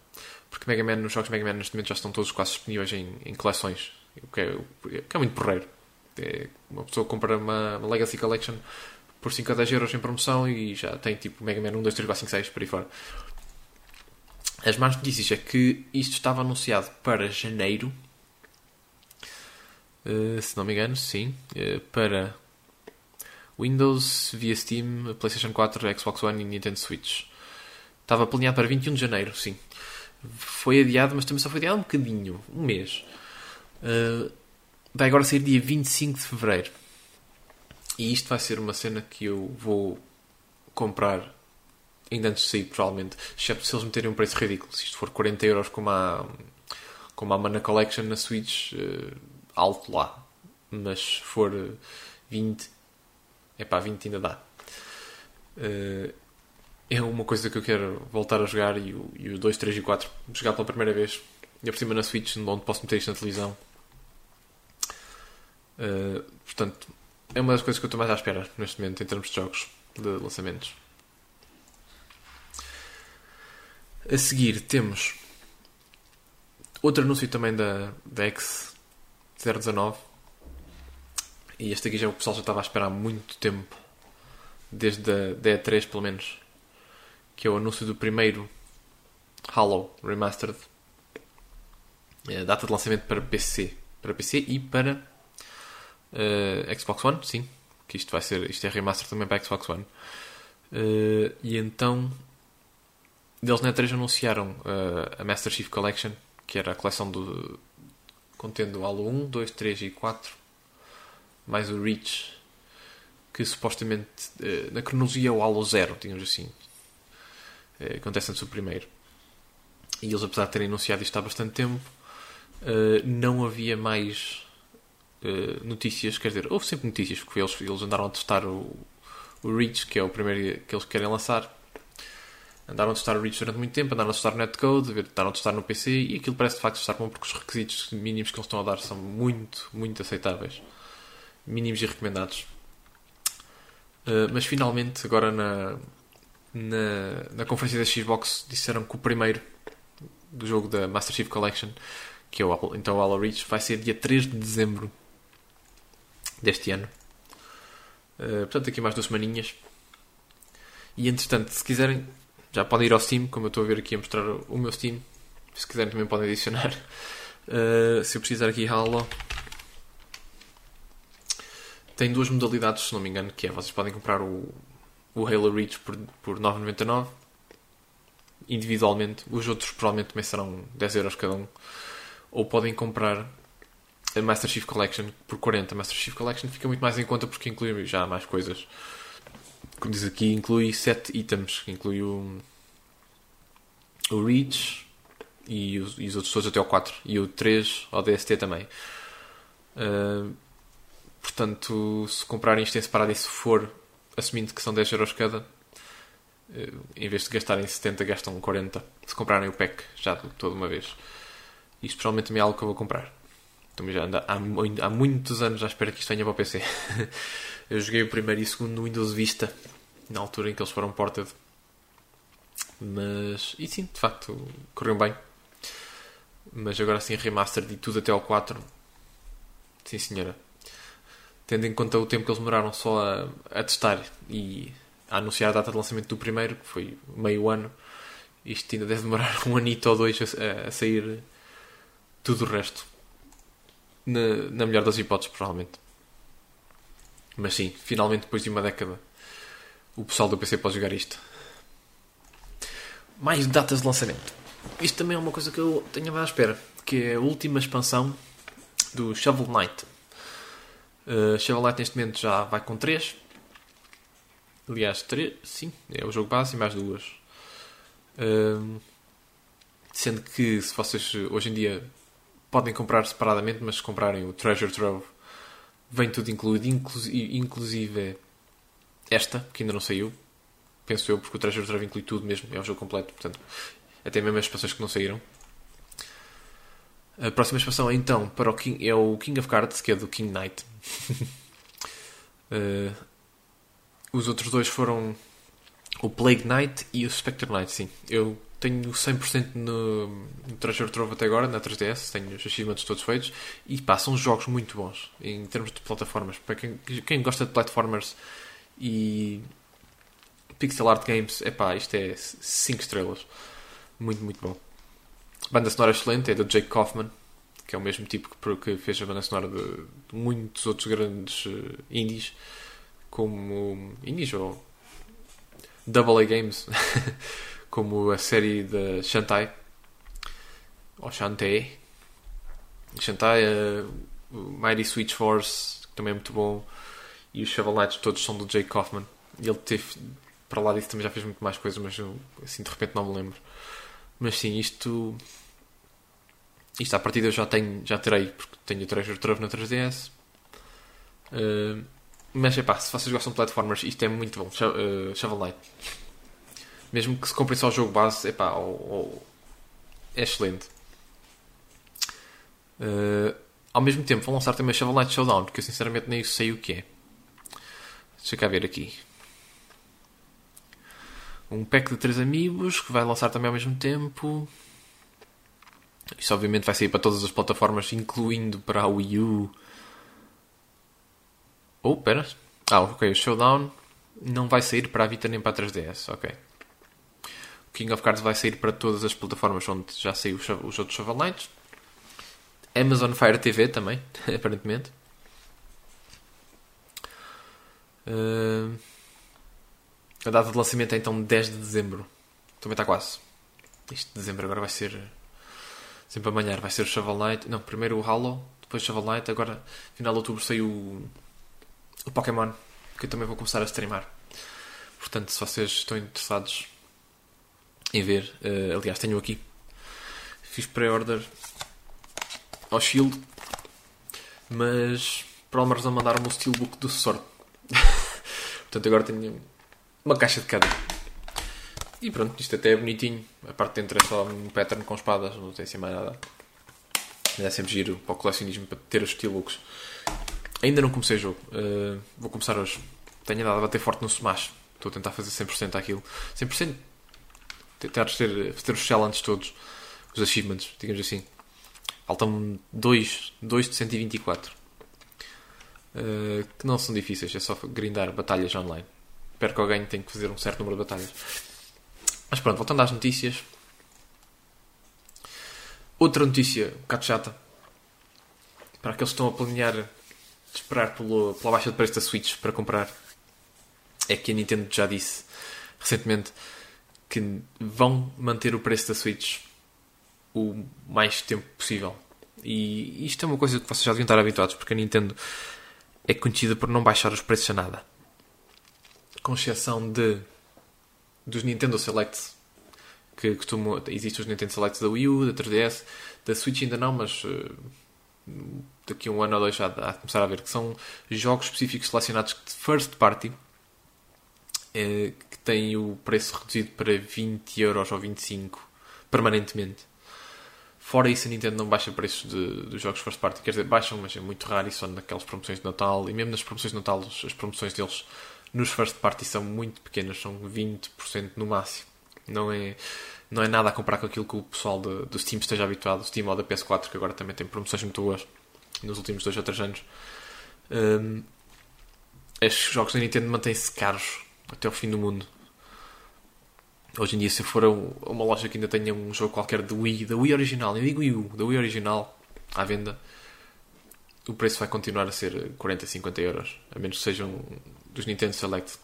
porque Mega Man, os jogos Mega Man neste momento já estão todos quase disponíveis em, em coleções, o que é, que é muito porreiro. É, uma pessoa compra uma, uma, Legacy Collection por 5 a 10 euros em promoção e já tem tipo Mega Man 1, 2, 3, 4, 5, 6 por aí fora. As más notícias é que isto estava anunciado para janeiro, uh, se não me engano, sim, uh, para Windows via Steam, PlayStation 4, Xbox One e Nintendo Switch. Estava planeado para 21 de janeiro, sim. Foi adiado, mas também só foi adiado um bocadinho, um mês. Uh, vai agora sair dia 25 de fevereiro. E isto vai ser uma cena que eu vou comprar ainda antes de sair, provavelmente. Exceto se eles meterem um preço ridículo. Se isto for 40 euros como a, como a Mana Collection na Switch, uh, alto lá. Mas se for 20, é pá, 20 ainda dá. Uh, é uma coisa que eu quero voltar a jogar e e o 2, 3 e 4 jogar pela primeira vez. E por cima na Switch, onde posso meter isto na televisão. Uh, portanto, é uma das coisas que eu estou mais à espera neste momento em termos de jogos, de lançamentos. A seguir temos outro anúncio também da, da X019 e este aqui já o pessoal já estava a esperar há muito tempo, desde a D3 pelo menos, que é o anúncio do primeiro Halo Remastered. É, data de lançamento para PC, para PC e para uh, Xbox One, sim, que isto vai ser, isto é remaster também para Xbox One. Uh, e então eles na E3 anunciaram uh, a Master Chief Collection, que era a coleção do contendo Halo 1, 2, 3 e 4 mais o Reach, que supostamente eh, na cronologia é o Halo Zero, digamos assim. Eh, acontece antes do primeiro. E eles, apesar de terem anunciado isto há bastante tempo, eh, não havia mais notícias. Quer dizer, houve sempre notícias, porque eles, eles andaram a testar o, o Reach, que é o primeiro que eles querem lançar. Andaram a testar o Reach durante muito tempo, andaram a testar o netcode, andaram a testar no PC e aquilo parece de facto estar bom porque os requisitos mínimos que eles estão a dar são muito, muito aceitáveis mínimos e recomendados. Uh, mas finalmente, agora na, na, na conferência da Xbox, disseram que o primeiro do jogo da Master Chief Collection, que é o, então o Halo Reach, vai ser dia 3 de dezembro deste ano. Uh, portanto, aqui mais duas semaninhas. E entretanto, se quiserem, já podem ir ao Steam, como eu estou a ver aqui a mostrar o meu Steam. Se quiserem, também podem adicionar. Uh, se eu precisar aqui Halo, tem duas modalidades, se não me engano, que é vocês podem comprar o, o Halo Reach por, por 9,99 individualmente, os outros provavelmente também serão 10 euros cada um, ou podem comprar a Master Chief Collection por 40. A Master Chief Collection fica muito mais em conta porque inclui já mais coisas. Como diz aqui, inclui 7 itens, inclui o, o Reach e os, e os outros todos até o 4 e o 3 ao DST também. Uh, Portanto, se comprarem isto em separado e se for assumindo que são 10 euros cada, eh, em vez de gastarem 70, gastam 40. Se comprarem o pack já de toda uma vez. Isto provavelmente também é algo que eu vou comprar. Também já anda há, há muitos anos à espera que isto venha para o PC. eu joguei o primeiro e o segundo no Windows Vista, na altura em que eles foram ported. Mas, e sim, de facto, correu bem. Mas agora sim, remastered e tudo até ao 4. Sim, senhora tendo em conta o tempo que eles demoraram só a, a testar e a anunciar a data de lançamento do primeiro, que foi meio ano, isto ainda deve demorar um anito ou dois a, a sair tudo o resto. Na, na melhor das hipóteses, provavelmente. Mas sim, finalmente, depois de uma década, o pessoal do PC pode jogar isto. Mais datas de lançamento. Isto também é uma coisa que eu tenho à espera, que é a última expansão do Shovel Knight. Uh, Shovel Knight neste momento já vai com 3. Aliás, 3, sim, é o jogo base e mais duas. Uh, sendo que se vocês hoje em dia podem comprar separadamente, mas se comprarem o Treasure Trove vem tudo incluído, inclusive esta, que ainda não saiu, penso eu, porque o Treasure Trove inclui tudo mesmo, é o jogo completo, portanto, até mesmo as expansões que não saíram. A próxima expansão é então para o King, é o King of Cards, que é do King Knight. uh, os outros dois foram o Plague Knight e o Spectre Knight, sim. Eu tenho 100% no, no Treasure Trove até agora, na 3DS, tenho os achievements todos feitos e pá, são jogos muito bons em termos de plataformas. Para quem, quem gosta de platformers e pixel art games, é pá, isto é 5 estrelas. Muito, muito bom. Banda sonora excelente, é do Jake Kaufman, que é o mesmo tipo que, que fez a banda sonora de, muitos outros grandes uh, indies, como indies ou Double A Games, como a série da Shantae, ou Shantae, Shantae, uh, Mighty Switch Force, que também é muito bom, e os Shovel Knights todos são do Jake Kaufman. E ele teve, para lá disso, também já fez muito mais coisas, mas eu, assim de repente não me lembro. Mas sim, isto. Isto à partida eu já tenho, já terei, porque tenho o Treasure Trove na 3DS. Uh, mas é pá, se vocês gostam de platformers, isto é muito bom. Uh, Shovel Knight. Mesmo que se comprem só o jogo base, é pá, é excelente. Uh, ao mesmo tempo, vão lançar também Shovel Knight Showdown, que eu sinceramente nem sei o que é. Deixa cá ver aqui um pack de 3 amigos que vai lançar também ao mesmo tempo. Isso obviamente vai sair para todas as plataformas, incluindo para a Wii U. Oh, pera. Ah, ok. O Showdown não vai sair para a Vita nem para a 3DS. Ok. O King of Cards vai sair para todas as plataformas onde já saiu os outros Shovel Knights. Amazon Fire TV também, aparentemente. Uh... A data de lançamento é então 10 de dezembro. Também está quase. Isto de dezembro agora vai ser. Sempre amanhã vai ser o Shovel Knight. Não, primeiro o Halo, depois Shovel Knight. Agora, final de outubro, saiu o, o Pokémon, que eu também vou começar a streamar. Portanto, se vocês estão interessados em ver, uh, aliás, tenho aqui. Fiz pré-order ao Shield, mas por alguma razão mandaram-me o Steelbook do Sword. Portanto, agora tenho uma caixa de cada. E pronto, isto até é bonitinho. A parte de dentro é só um pattern com espadas, não tem assim mais nada. Mas é sempre giro para o colecionismo, para ter os steelbooks. Ainda não comecei o jogo. Uh, vou começar hoje. Tenho andado a bater forte no Smash. Estou a tentar fazer 100% aquilo. 100%. Tentar ter, ter os challenges todos. Os achievements, digamos assim. Faltam 2 de 124. Uh, que não são difíceis. É só grindar batalhas online espero que alguém tenha que fazer um certo número de batalhas. Mas pronto, voltando às notícias. Outra notícia um bocado chata. Para aqueles que estão a planear esperar pelo, pela baixa de preço da Switch para comprar. É que a Nintendo já disse recentemente que vão manter o preço da Switch o mais tempo possível. E isto é uma coisa que vocês já deviam estar habituados, porque a Nintendo é conhecida por não baixar os preços a nada com exceção de dos Nintendo Selects que costumam existem os Nintendo Selects da Wii U, da 3DS, da Switch ainda não, mas uh, daqui a um ano ou dois já há de começar a ver que são jogos específicos selecionados de first party uh, que têm o preço reduzido para 20 euros ou 25 permanentemente. Fora isso, a Nintendo não baixa preços de, dos jogos first party. Quer dizer, baixam, mas é muito raro e só naquelas promoções de Natal. E mesmo nas promoções de Natal, as promoções deles nos first party são muito pequenas, são 20% no máximo. Não é, não é nada a comparar com aquilo que o pessoal do, do Steam esteja habituado. O Steam ou da PS4, que agora também tem promoções muito boas nos últimos 2 ou 3 anos. Um, estes jogos da Nintendo mantêm-se caros até o fim do mundo. Hoje em dia, se for a uma loja que ainda tenha um jogo qualquer de Wii, da Wii original, eu digo Wii U, da Wii original, à venda, o preço vai continuar a ser 40, 50 euros, a menos que sejam dos Nintendo Select.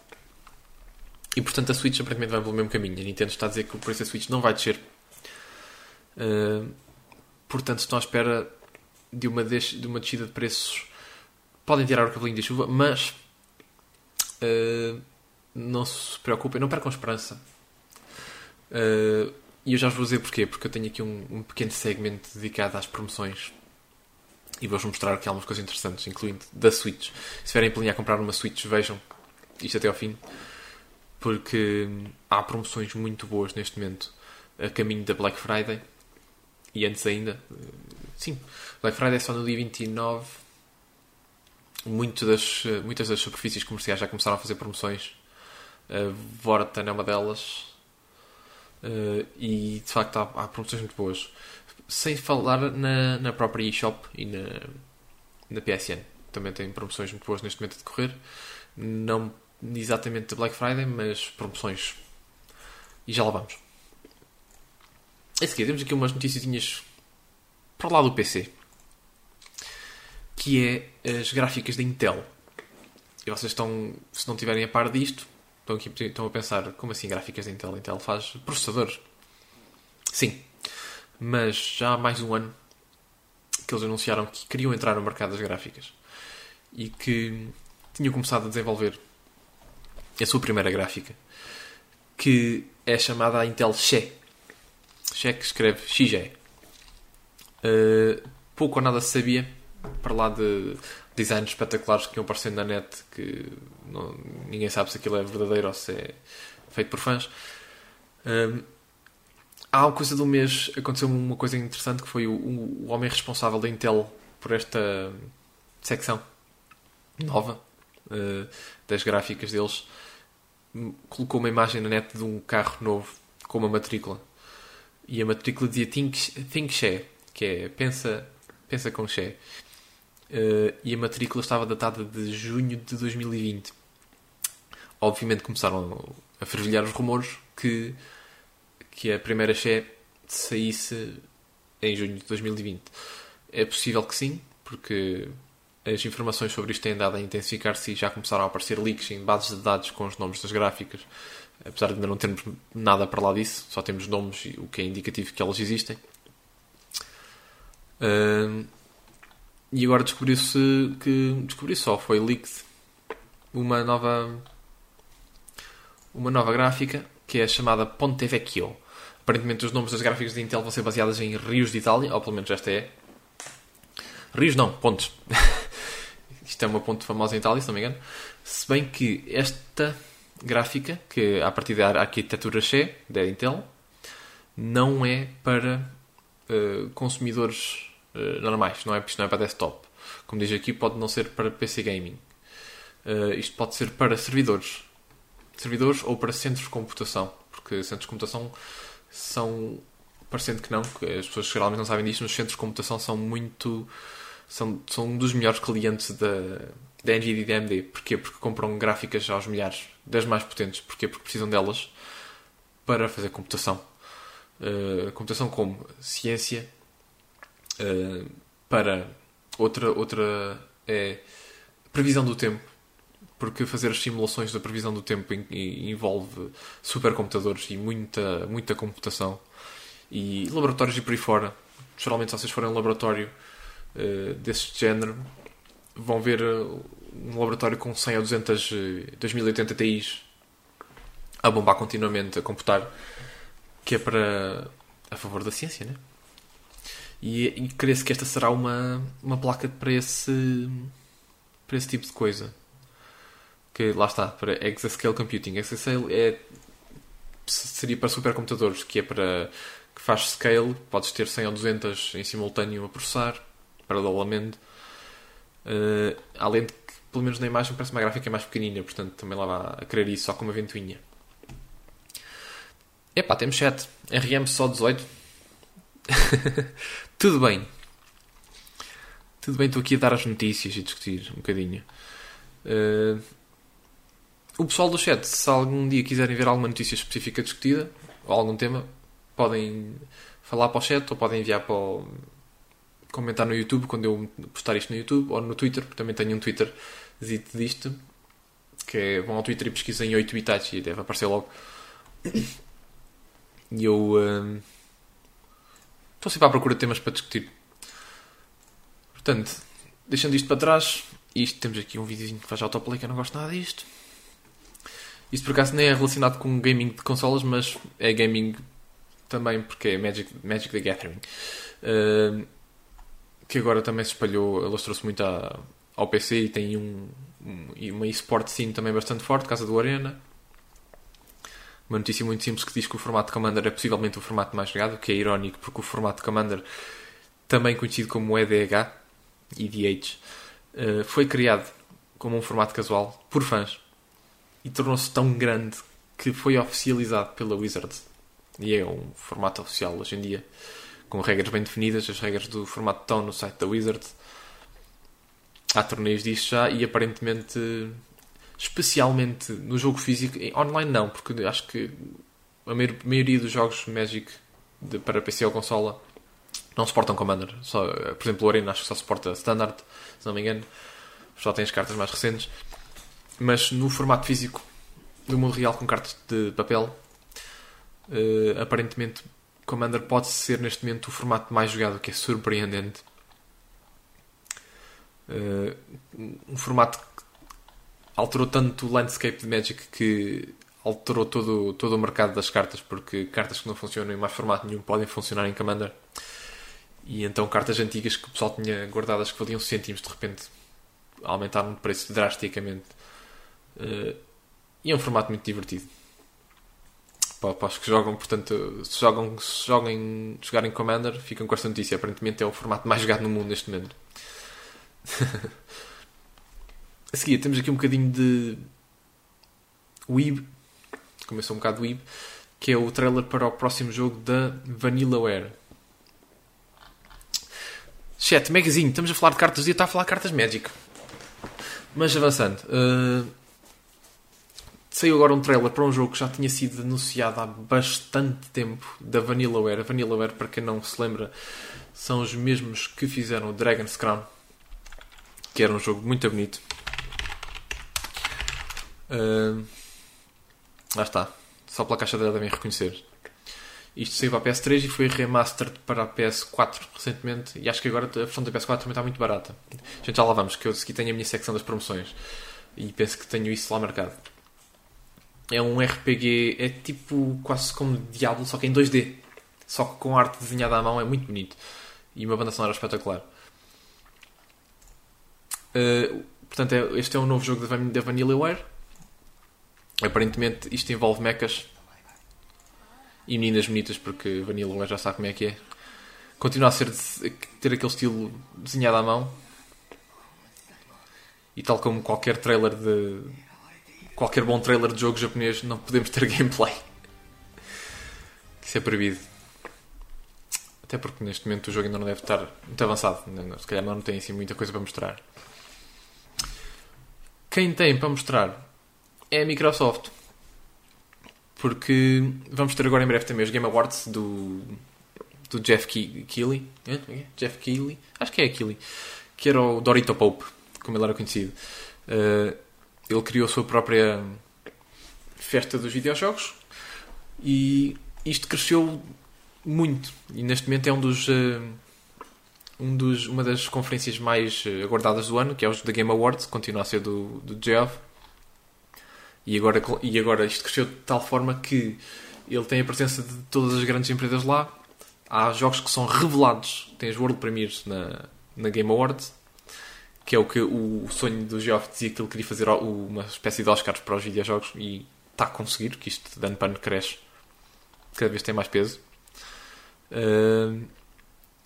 E portanto a Switch aparentemente vai pelo mesmo caminho. A Nintendo está a dizer que o preço da Switch não vai descer. Uh, portanto, estão à espera de uma, de uma descida de preços. Podem tirar o cabelinho da chuva, mas uh, não se preocupem, não percam esperança. Uh, e eu já vos vou dizer porquê. Porque eu tenho aqui um, um pequeno segmento dedicado às promoções e vou-vos mostrar aqui algumas coisas interessantes, incluindo da Switch. Se estiverem planear comprar uma Switch, vejam isto até ao fim, porque há promoções muito boas neste momento a caminho da Black Friday e antes ainda. Sim, Black Friday é só no dia 29. Muito das, muitas das superfícies comerciais já começaram a fazer promoções. A Vorten é uma delas. Uh, e de facto há, há, promoções muito boas. Sem falar na, na própria eShop e na, na PSN. Também tem promoções muito boas neste momento a decorrer. Não exatamente da Black Friday, mas promoções. E já lá vamos. A seguir, temos aqui umas notícias para lá do PC. Que é as gráficas da Intel. E vocês estão, se não tiverem a par disto, estão, aqui, estão a pensar, como assim gráficas da Intel? Intel faz processadores. Sim. Mas já há mais um ano que eles anunciaram que queriam entrar no mercado das gráficas. E que tinham começado a desenvolver a sua primeira gráfica. Que é chamada a Intel Xe. Xe que escreve XE. Uh, pouco ou nada se sabia para lá de designs espetaculares que iam aparecendo na net que não, ninguém sabe se aquilo é verdadeiro ou se é feito por fãs. Um, há coisa do mês aconteceu uma coisa interessante que foi o, o, homem responsável da Intel por esta secção nova uh, das gráficas deles. Colocou uma imagem na net de um carro novo com uma matrícula. E a matrícula dizia Think, think Share que é pensa, pensa com Share. Uh, e a matrícula estava datada de junho de 2020 obviamente começaram a fervilhar os rumores que, que a primeira Xé saísse em junho de 2020. É possível que sim, porque as informações sobre isto têm dado a intensificar-se e já começaram a aparecer leaks em bases de dados com os nomes das gráficas. Apesar de ainda não termos nada para lá disso, só temos nomes, o que é indicativo que elas existem. Uh, e agora descobriu-se que descobri só, foi leaked uma nova uma nova gráfica que é chamada Ponte Vecchio. Aparentemente os nomes das gráficas da Intel vão ser baseadas em rios de Itália, ou pelo menos esta é. Rios não, pontes. Isto é uma ponte famosa em Itália, se não me engano. Se bem que esta gráfica, que a partir da arquitetura Xé, da Intel, não é para uh, consumidores uh, normais, não é, isto não é para desktop. Como diz aqui, pode não ser para PC Gaming. Uh, isto pode ser para servidores servidores ou para centros de computação, porque centros de computação são, parecendo que não, as pessoas geralmente não sabem disto, mas centros de computação são muito. são, são um dos melhores clientes da, da NVIDIA e da AMD. Porquê? Porque compram gráficas aos milhares, das mais potentes. Porquê? Porque precisam delas para fazer computação. Uh, computação como ciência, uh, para outra, outra é previsão do tempo porque fazer as simulações da previsão do tempo envolve supercomputadores e muita, muita computação e laboratórios e por aí fora. Geralmente, se vocês forem a um laboratório uh, desse género, vão ver eh, um laboratório com 100 ou 200 uh, 2080 Ti a bombar continuamente, a computar, que é para a favor da ciência, né? E, e creio-se que esta será uma, uma placa para esse, para esse tipo de coisa que lá está, para Exascale Computing. Exascale é, seria para supercomputadores, que é para que faz scale, podes ter 100 ou 200 em simultâneo a processar, paralelamente. Uh, além de que, pelo menos na imagem, parece uma gráfica mais pequenina, portanto também lá vai a querer isso só com uma ventoinha. Epá, temos 7. RM só 18. Tudo bem. Tudo bem, estou aqui a dar as notícias e discutir um bocadinho. Uh, o pessoal do chat, se algum dia quiserem ver alguma notícia específica discutida ou algum tema, podem falar para o chat ou podem enviar para o... comentar no YouTube quando eu postar isto no YouTube ou no Twitter, porque também tenho um Twitter disto que é, vão ao Twitter e pesquisem 8 bits e deve aparecer logo. E eu hum, estou sempre à procura de temas para discutir. Portanto, deixando isto para trás, isto temos aqui um videozinho que faz autoplay que eu não gosto nada disto. Isto por acaso nem é relacionado com gaming de consolas, mas é gaming também porque é Magic, Magic the Gathering. Uh, que agora também se espalhou, alastrou-se muito à, ao PC e tem um, um, uma eSport scene também bastante forte, casa do Arena. Uma notícia muito simples que diz que o formato de Commander é possivelmente o formato mais jogado, o que é irónico porque o formato de Commander, também conhecido como EDH, EDH, uh, foi criado como um formato casual por fãs e tornou-se tão grande que foi oficializado pela Wizards. E é um formato oficial hoje em dia, com regras bem definidas. As regras do formato estão no site da Wizards. Há torneios disso já e aparentemente, especialmente no jogo físico, online não, porque acho que a maioria dos jogos Magic de, para PC ou consola não suportam Commander. Só, por exemplo, o Arena acho que só suporta Standard, se não me engano. Só tem as cartas mais recentes mas no formato físico do mundo real com cartas de papel, uh, aparentemente Commander pode ser neste momento o formato mais jogado, que é surpreendente. Uh, um formato que alterou tanto o landscape de Magic que alterou todo, todo o mercado das cartas, porque cartas que não funcionam em mais formato nenhum podem funcionar em Commander. E então cartas antigas que o pessoal tinha guardadas que valiam cêntimos, de repente aumentaram de preço drasticamente. Uh, e é um formato muito divertido. Para, para os que jogam, portanto, se jogam, se jogam, jogarem Commander, ficam com esta notícia. Aparentemente é o formato mais jogado no mundo neste momento. a seguir, temos aqui um bocadinho de Weeb. Começou um bocado Weeb. Que é o trailer para o próximo jogo da Vanillaware. Chat, Magazine, estamos a falar de cartas e está a falar de cartas Magic. Mas avançando. Uh, Saiu agora um trailer para um jogo que já tinha sido anunciado há bastante tempo da Vanillaware. A Vanillaware, para quem não se lembra, são os mesmos que fizeram o Dragon's Crown, que era um jogo muito bonito. Uh, lá está. Só pela caixa dela devem reconhecer. Isto saiu para a PS3 e foi remastered para a PS4 recentemente. E acho que agora a versão da PS4 também está muito barata. Gente, já lá vamos, que eu aqui tenho a minha secção das promoções. E penso que tenho isso lá marcado. É um RPG, é tipo quase como Diablo, só que em 2D. Só que com arte desenhada à mão é muito bonito. E uma banda sonora espetacular. Uh, portanto, é, este é um novo jogo da, Vanillaware. Aparentemente isto envolve mechas e meninas bonitas, porque Vanillaware já sabe como é que é. Continua a ser ter aquele estilo desenhado à mão. E tal como qualquer trailer de, qualquer bom trailer de jogo japonês não podemos ter gameplay. Isso é proibido. Até porque neste momento o jogo ainda não deve estar muito avançado. Se calhar não tem assim muita coisa para mostrar. Quem tem para mostrar é a Microsoft. Porque vamos ter agora em breve também os Game Awards do, do Jeff Keighley. É? Jeff Keighley? Acho que é Keighley. Que era o Dorito Pope, como ele era conhecido. Uh, ele criou a sua própria festa dos videojogos e isto cresceu muito. E neste momento é um dos, uh, um dos uma das conferências mais eh, aguardadas do ano que é o da Game Awards continua a ser do, do Geoff e agora, e agora isto cresceu de tal forma que ele tem a presença de todas as grandes empresas lá. Há jogos que são revelados. Tem as World Premiers na, na Game Awards que é o que o sonho do Geoff dizia que ele queria fazer uma espécie de Oscars para os videojogos e está a conseguir, que isto de ano para ano cresce, cada vez tem mais peso.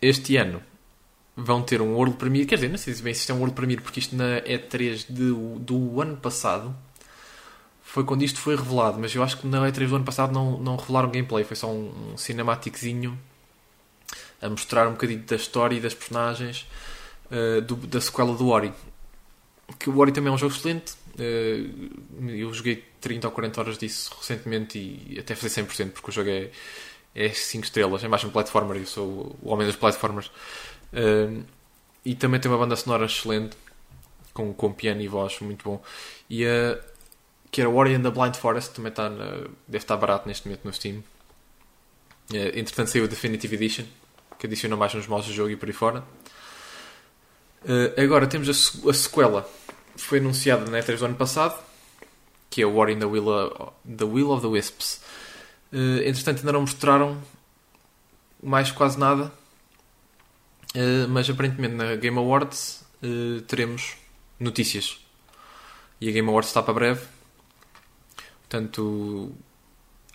Este ano vão ter um World Premiere, quer dizer, não sei bem se isto é um World Premiere, porque isto na E3 de, do ano passado foi quando isto foi revelado, mas eu acho que na E3 do ano passado não, não revelaram gameplay, foi só um, um cinemáticozinho a mostrar um bocadinho da história e das personagens uh, do, da sequela do Ori, que o Ori também é um jogo excelente. Uh, eu joguei 30 ou 40 horas disso recentemente e até fazer 100% porque o jogo é, é 5 estrelas, é mais um platformer. Eu sou o homem dos platformers. Uh, e também tem uma banda sonora excelente com, com piano e voz muito bom. E uh, que era Ori and the Blind Forest, também está na, deve estar barato neste momento no Steam. Entretanto saiu a Definitive Edition, que adiciona mais uns modos de jogo e por aí fora. Uh, agora temos a, a, sequela, foi anunciada na E3 do ano passado, que é Ori and the Will, of, the, Will of the Wisps. Uh, entretanto ainda não mostraram mais quase nada, mas aparentemente na Game Awards teremos notícias. E a Game Awards está para breve. Portanto,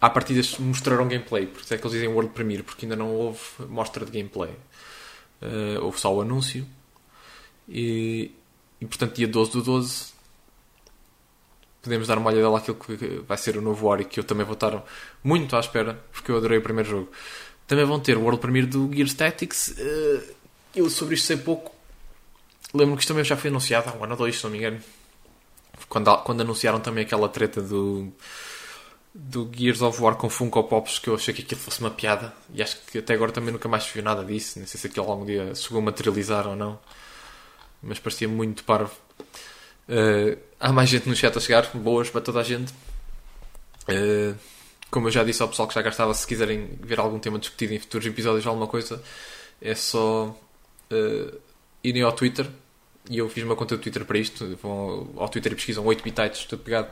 à partida mostrarão gameplay. Por isso é que eles dizem World Premiere, porque ainda não houve mostra de gameplay. Uh, houve só o anúncio. E, e, portanto, dia 12 do 12 podemos dar uma olhada lá aquilo que vai ser o novo Ori, que eu também vou estar muito à espera, porque eu adorei o primeiro jogo. Também vão ter o World Premiere do Gear Tactics. Uh, eu sobre isto sei pouco, Lembro que isto também já foi anunciado há um ano ou dois, se não me engano. Quando, quando anunciaram também aquela treta do, do Gears of War com Funko Pops, que eu achei que aquilo fosse uma piada. E acho que até agora também nunca mais viu nada disso. Não sei se aquilo algum dia chegou a materializar ou não. Mas parecia muito parvo. Uh, há mais gente no chat a chegar. Boas para toda a gente. Uh, como eu já disse ao pessoal que já gastava, se quiserem ver algum tema discutido em futuros episódios ou alguma coisa, é só. Uh, irem ao Twitter, e eu fiz uma conta de Twitter para isto, vão ao Twitter e pesquisam 8 bitites, tudo pegado,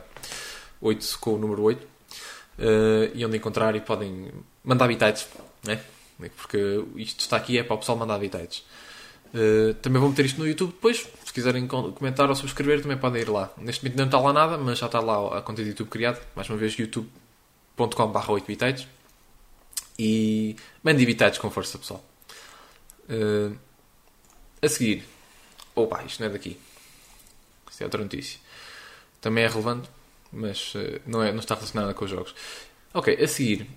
8 com o número 8, uh, e onde encontrar e podem mandar bitites, né? porque isto está aqui é para o pessoal mandar bitites. Uh, também vou meter isto no YouTube depois, se quiserem comentar ou subscrever também podem ir lá. Neste momento não está lá nada, mas já está lá a conta de YouTube criada, mais uma vez youtube.com 8 bitites e mandem bitites com força pessoal. Uh, a seguir, opa, isto não é daqui. Isto é outra notícia. Também é relevante, mas uh, não, é, não está relacionada com os jogos. Ok, a seguir,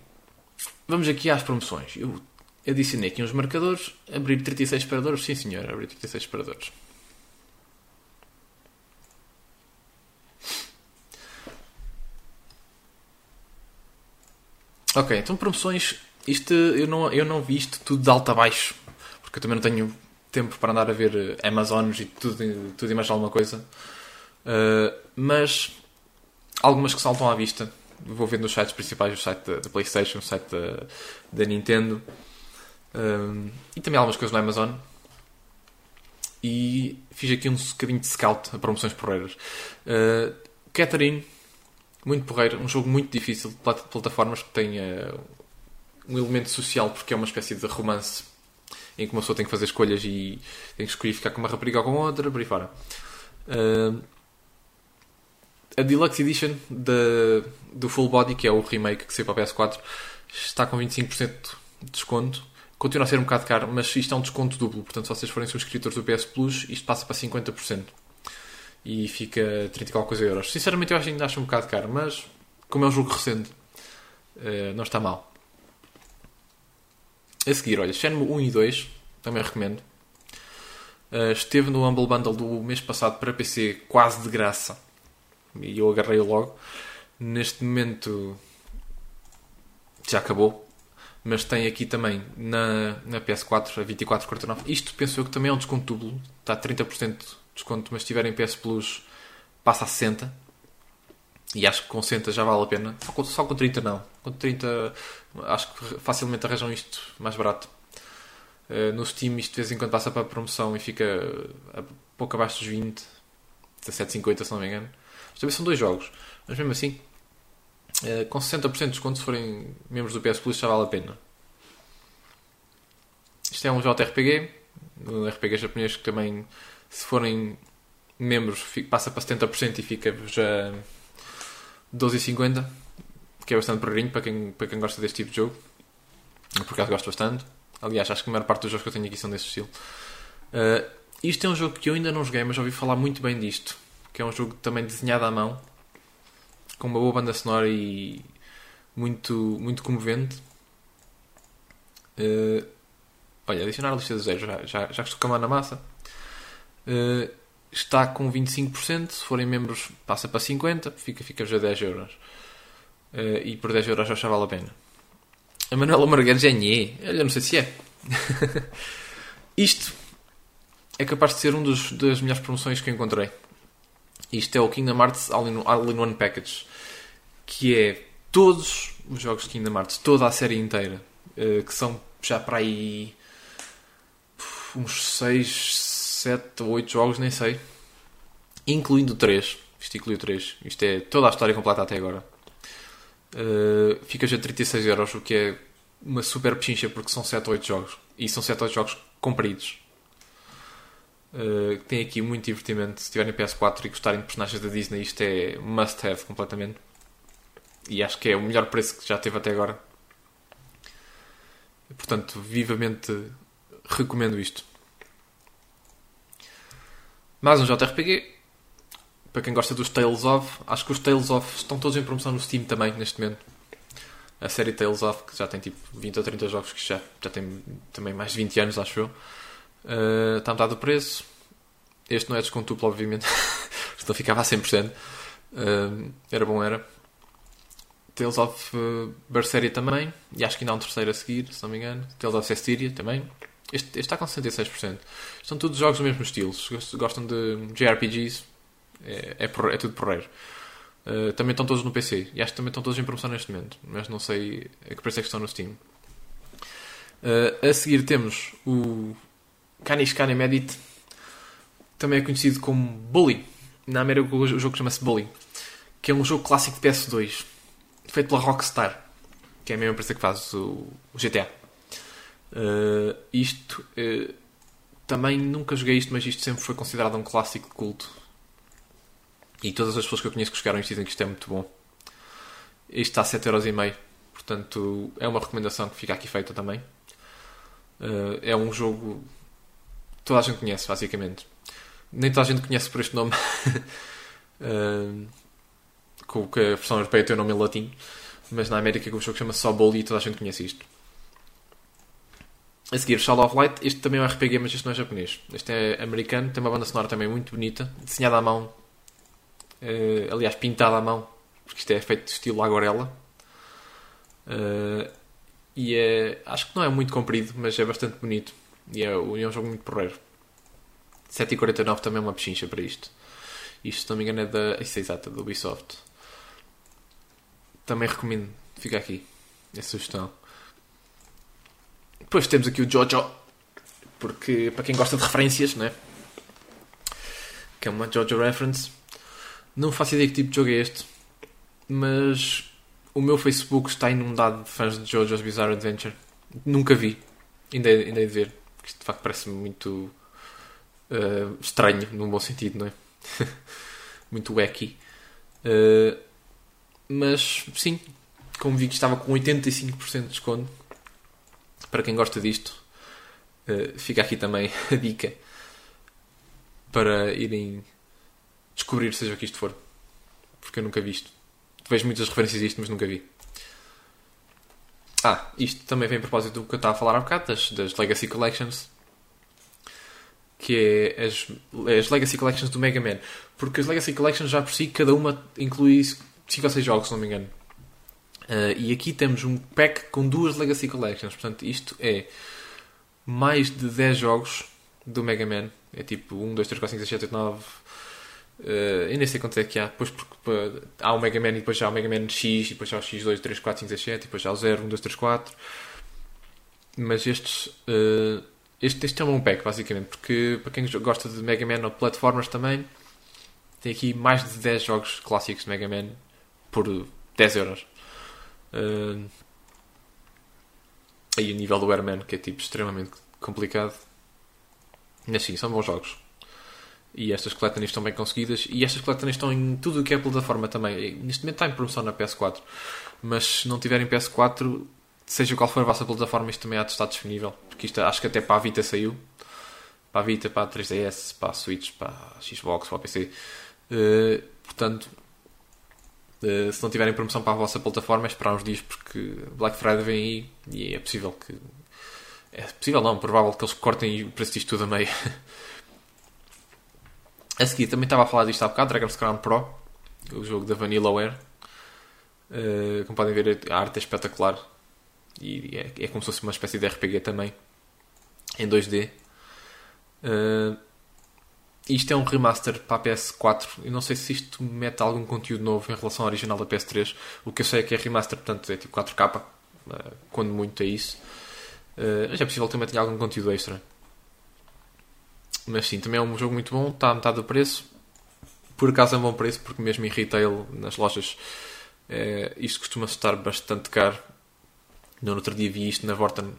vamos aqui às promoções. Eu adicionei aqui uns marcadores. Abrir 36 paradores. Sim, senhor, abrir 36 paradores. Ok, então promoções. Isto eu não, eu não vi isto tudo de alto a baixo. Porque eu também não tenho tempo para andar a ver eh, Amazons e tudo, tudo e mais alguma coisa. Uh, mas algumas que saltam à vista. Vou vendo os sites principais, o site da, da PlayStation, o site da, da Nintendo uh, e também algumas coisas no Amazon. E fiz aqui um bocadinho de scout a promoções porreiras. Uh, Catherine, muito porreiro, um jogo muito difícil plataformas que tem uh, um elemento social porque é uma espécie de romance em que uma pessoa tem que fazer escolhas e tem que escolher ficar com uma rapariga ou com outra, por aí fora. Uh, a Deluxe Edition de, do Full Body, que é o remake que saiu para a PS4, está com 25% de desconto. Continua a ser um bocado caro, mas isto é um desconto duplo. Portanto, se vocês forem subscritores do PS Plus, isto passa para 50%. E fica 30 e qualquer coisa euros. Sinceramente, eu ainda acho um bocado caro, mas como é um jogo recente, uh, não está mal. A seguir, olha, Shenmue 1 e 2, também recomendo. Uh, esteve no Humble Bundle do mês passado para PC quase de graça. E eu agarrei-o logo. Neste momento já acabou. Mas tem aqui também na, na PS4 a 24,49. Isto penso eu que também é um desconto duplo. Está a 30% de desconto, mas se tiverem PS Plus passa a 60. E acho que com 60 já vale a pena. Só com, só com 30 não. Com 30 acho que facilmente arranjam isto mais barato. Uh, no Steam isto de vez em quando passa para promoção e fica a pouco abaixo dos 20, 17,50 se não me engano. Isto também são dois jogos, mas mesmo assim, uh, com 60% de desconto se forem membros do PS Plus já vale a pena. Isto é um JRPG, um RPG japonês que também, se forem membros, passa para 70% e fica já 12,50 que é bastante porreirinho para quem, para quem gosta deste tipo de jogo. Por acaso gosto bastante. Aliás, acho que a maior parte dos jogos que eu tenho aqui são desse estilo. Uh, isto é um jogo que eu ainda não joguei, mas já ouvi falar muito bem disto. Que é um jogo também desenhado à mão, com uma boa banda sonora e muito, muito comovente. Uh, olha, adicionar a lista de zero, já, já, já estou com a na massa. Uh, está com 25%. Se forem membros, passa para 50%, fica, fica já 10 euros. Uh, e por 10 euros já vale a pena. A Manuela Margueires é nhê. Eu não sei se é. Isto é capaz de ser um das melhores promoções que encontrei. Isto é o Kingdom Hearts All-in-One Package. Que é todos os jogos de Kingdom Hearts, toda a série inteira. Uh, que são já para aí uns 6, 7 ou 8 jogos, nem sei. Incluindo 3. Isto inclui 3. Isto é toda a história completa até agora. Uh, fica já 36 euros, o que é uma super pechincha porque são 7 ou 8 jogos. E são 7 ou 8 jogos compridos. Uh, tem aqui muito divertimento. Se tiverem PS4 e gostarem de personagens da Disney, isto é must have completamente. E acho que é o melhor preço que já teve até agora. Portanto, vivamente recomendo isto. Mais um JRPG. Para quem gosta dos Tales of, acho que os Tales of estão todos em promoção no Steam também, neste momento. A série Tales of, que já tem tipo 20 ou 30 jogos, que já, já tem também mais de 20 anos, acho eu. Uh, está a metade do preço. Este não é descontuplo, obviamente. Senão ficava a 100%. Uh, era bom, era. Tales of uh, Berseria também. E acho que ainda há um terceiro a seguir, se não me engano. Tales of Cestiria também. Este, este está com 66%. São todos jogos do mesmo estilo. Se gostam de JRPGs, é, é, por, é tudo porreiro. Uh, também estão todos no PC. E acho que também estão todos em promoção neste momento. Mas não sei a que preço é que estão no Steam. Uh, a seguir temos o Kanish Kanem Edit. Também é conhecido como Bully. Na América o jogo chama-se Bully. Que é um jogo clássico de PS2. Feito pela Rockstar. Que é a mesma empresa que faz o, GTA. Uh, isto uh, também nunca joguei isto, mas isto sempre foi considerado um clássico de culto. E todas as pessoas que eu conheço que jogaram isto dizem que isto é muito bom. Isto está a 7,5€. Portanto, é uma recomendação que fica aqui feita também. Uh, é um jogo toda a gente conhece, basicamente. Nem toda a gente conhece por este nome. uh, com que a versão europeia tem o nome em latim. Mas na América o jogo chama só Bully e toda a gente conhece isto. A seguir, Shadow of Light. Este também é um RPG, mas este não é japonês. Este é americano. Tem uma banda sonora também muito bonita. Desenhada à mão. Uh, aliás, pintada à mão. Porque isto é feito de estilo aguarela. Uh, e é, acho que não é muito comprido, mas é bastante bonito. E é, é um jogo muito porreiro. 7,49 também é uma pechincha para isto. Isto, se não me engano, é da. Isso é exato, da Ubisoft. Também recomendo. Fica aqui. É sugestão. Depois temos aqui o Jojo, porque para quem gosta de referências, né? Que é uma Jojo reference. Não faço ideia que tipo de jogo é este, mas o meu Facebook está inundado de fãs de Jojo's Bizarre Adventure. Nunca vi, ainda, ainda é de ver. Isto de facto parece muito uh, estranho, num bom sentido, não é? muito wacky. Uh, mas sim, como vi que estava com 85% de desconto, para quem gosta disto, uh, fica aqui também a dica para irem descobrir seja o que isto for. Porque eu nunca vi isto. Vejo muitas referências a isto, mas nunca vi. Ah, isto também vem a propósito do que eu estava a falar há bocado, das, das Legacy Collections. Que é as, as Legacy Collections do Mega Man. Porque as Legacy Collections já por si, cada uma inclui 5 ou 6 jogos, se não me engano. Uh, e aqui temos um pack com duas Legacy Collections. Portanto, isto é mais de 10 jogos do Mega Man. É tipo 1, 2, 3, 4, 5, 6, 7, 8, 9. Uh, eu nem sei quantos é que há. Depois, porque, há o Mega Man e depois já há o Mega Man X, e depois já há o X2, 3, 4, 5, 6, 7, e depois já há o 0, 1, 2, 3, 4. Mas estes. Uh, este, este é um pack, basicamente, porque para quem gosta de Mega Man ou platformers também, tem aqui mais de 10 jogos clássicos de Mega Man por 10 euros. Uh, aí o nível do Airman, que é tipo extremamente complicado. Mas sim, são bons jogos. E estas coletâneas estão bem conseguidas. E estas coletâneas estão em tudo o que é plataforma também. Neste momento está em promoção na PS4. Mas se não tiverem PS4, seja qual for a vossa plataforma, isto também há de estar disponível. Porque isto acho que até para a Vita saiu. Para a Vita, para a 3DS, para a Switch, para a Xbox, para a PC. Uh, portanto, Uh, se não tiverem promoção para a vossa plataforma, é esperar uns dias porque Black Friday vem aí e é possível que. É possível, não, provável que eles cortem o preço disto tudo a meio. A seguir, também estava a falar disto há bocado, Dragon's Crown Pro, o jogo da Vanillaware. Uh, como podem ver, a arte é espetacular. E é, é como se fosse uma espécie de RPG também, em 2D. Uh, isto é um remaster para a PS4. Eu não sei se isto mete algum conteúdo novo em relação ao original da PS3. O que eu sei é que é remaster, portanto é tipo 4K. Uh, eh, quando muito é isso. Uh, mas é possível que também tenha algum conteúdo extra. Mas sim, também é um jogo muito bom. Está a metade do preço. Por acaso é um bom preço, porque mesmo em retail, nas lojas, é, isto costuma estar bastante caro. No outro dia vi isto na Vorten,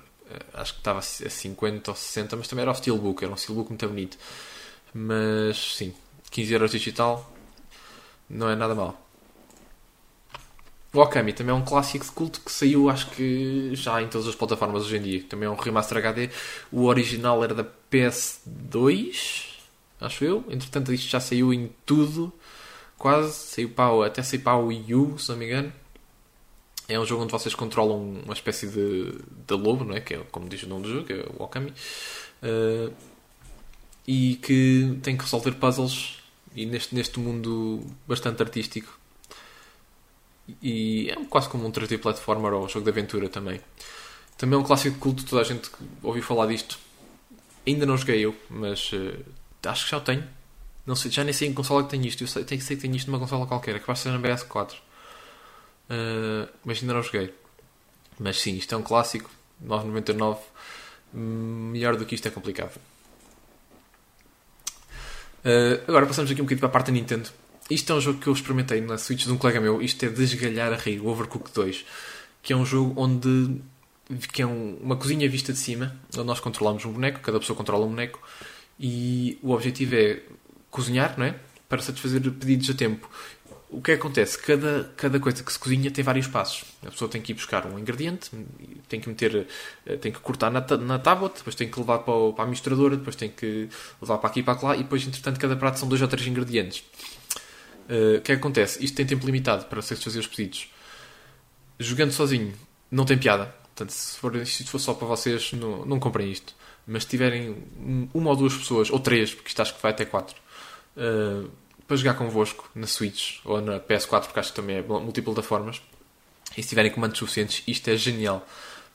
acho que estava a 50 ou 60, mas também era o Steelbook, era um Steelbook muito bonito. Mas sim, 15 euros digital não é nada mal. O Okami também é um clássico de culto que saiu, acho que já em todas as plataformas hoje em dia. Também é um remaster HD. O original era da PS2, acho eu. Entretanto, isto já saiu em tudo, quase. Saiu para, até saiu para o Wii U, se não me engano. É um jogo onde vocês controlam uma espécie de, de lobo, não é? Que é como diz o nome do jogo, que é o Okami. Uh, e que tem que resolver puzzles e neste, neste mundo bastante artístico. E é quase como um 3D platformer ou jogo de aventura também. Também é um clássico de culto, toda a gente ouviu falar disto. Ainda não joguei eu, mas uh, acho que já o tenho. Não sei, já nem sei em consola que tenho isto. Eu sei, sei que tenho isto numa consola qualquer, que vai ser na BS4. Uh, mas ainda não joguei. Mas sim, isto é um clássico. 9,99. Melhor do que isto é complicado. Uh, agora passamos aqui um bocadinho para a parte da Nintendo. Isto é um jogo que eu experimentei na Switch de um colega meu. Isto é desgalhar a rir, o Overcooked 2. Que é um jogo onde. que é um, uma cozinha vista de cima, onde nós controlamos um boneco, cada pessoa controla um boneco, e o objetivo é cozinhar, não é? Para satisfazer pedidos a tempo o que acontece? Cada, cada coisa que se cozinha tem vários passos. A pessoa tem que ir buscar um ingrediente, tem que meter, eh, tem que cortar na, na tablet, depois tem que levar para, o, para a misturadora, depois tem que levar para aqui e para lá, e depois, entretanto, cada prato são dois ou três ingredientes. Uh, o que acontece? Isto tem tempo limitado para vocês fazer os pedidos. Jogando sozinho, não tem piada. Portanto, se for, se isto for só para vocês, não, não comprem isto. Mas se tiverem uma ou duas pessoas, ou três, porque isto acho que vai até quatro, uh, para jogar convosco na Switch ou na PS4, porque acho que também é multiplataformas, e se tiverem comandos suficientes, isto é genial.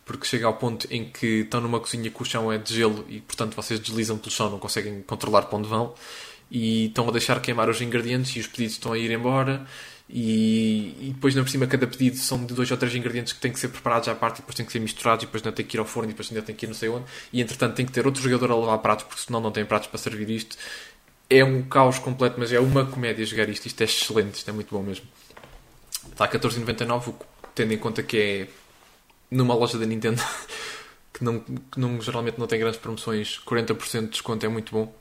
Porque chega ao ponto em que estão numa cozinha que o chão é de gelo e, portanto, vocês deslizam pelo chão, não conseguem controlar para onde vão e estão a deixar queimar os ingredientes e os pedidos estão a ir embora. E, e, depois, na por cima, cada pedido são de dois ou três ingredientes que têm que ser preparados à parte e depois têm que ser misturados e depois ainda tem que ir ao forno e depois ainda tem que ir não sei onde. E entretanto, tem que ter outro jogador a levar pratos porque senão não tem pratos para servir isto é um caos completo, mas é uma comédia jogar isto. Isto é excelente, isto é muito bom mesmo. Está a 14,99, tendo em conta que é numa loja da Nintendo que, não, que não, geralmente não tem grandes promoções, 40% de desconto é muito bom.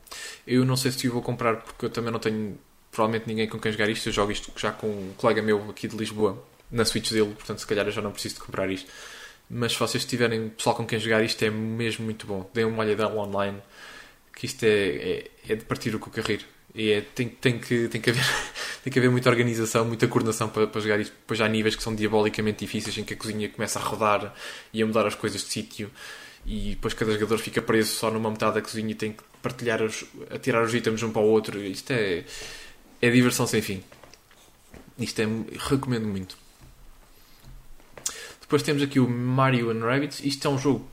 Eu não sei se vou comprar porque eu também não tenho provavelmente ninguém com quem jogar isto. Eu jogo isto já com um colega meu aqui de Lisboa na Switch dele, portanto, se calhar eu já não preciso de comprar isto. Mas se vocês tiverem pessoal com quem jogar isto, é mesmo muito bom. Deem uma olhada online que isto é, é, é de partir o cu rir. E é, tem, tem, que, tem, que haver, tem que haver muita organização, muita coordenação para, para jogar isto. Depois há níveis que são diabolicamente difíceis em que a cozinha começa a rodar e a mudar as coisas de sítio e depois cada jogador fica preso só numa metade da cozinha e tem que partilhar os, a tirar os itens um para o outro. Isto é, é diversão sem fim. Isto é, recomendo muito. Depois temos aqui o Mario and Rabbids. Isto é um jogo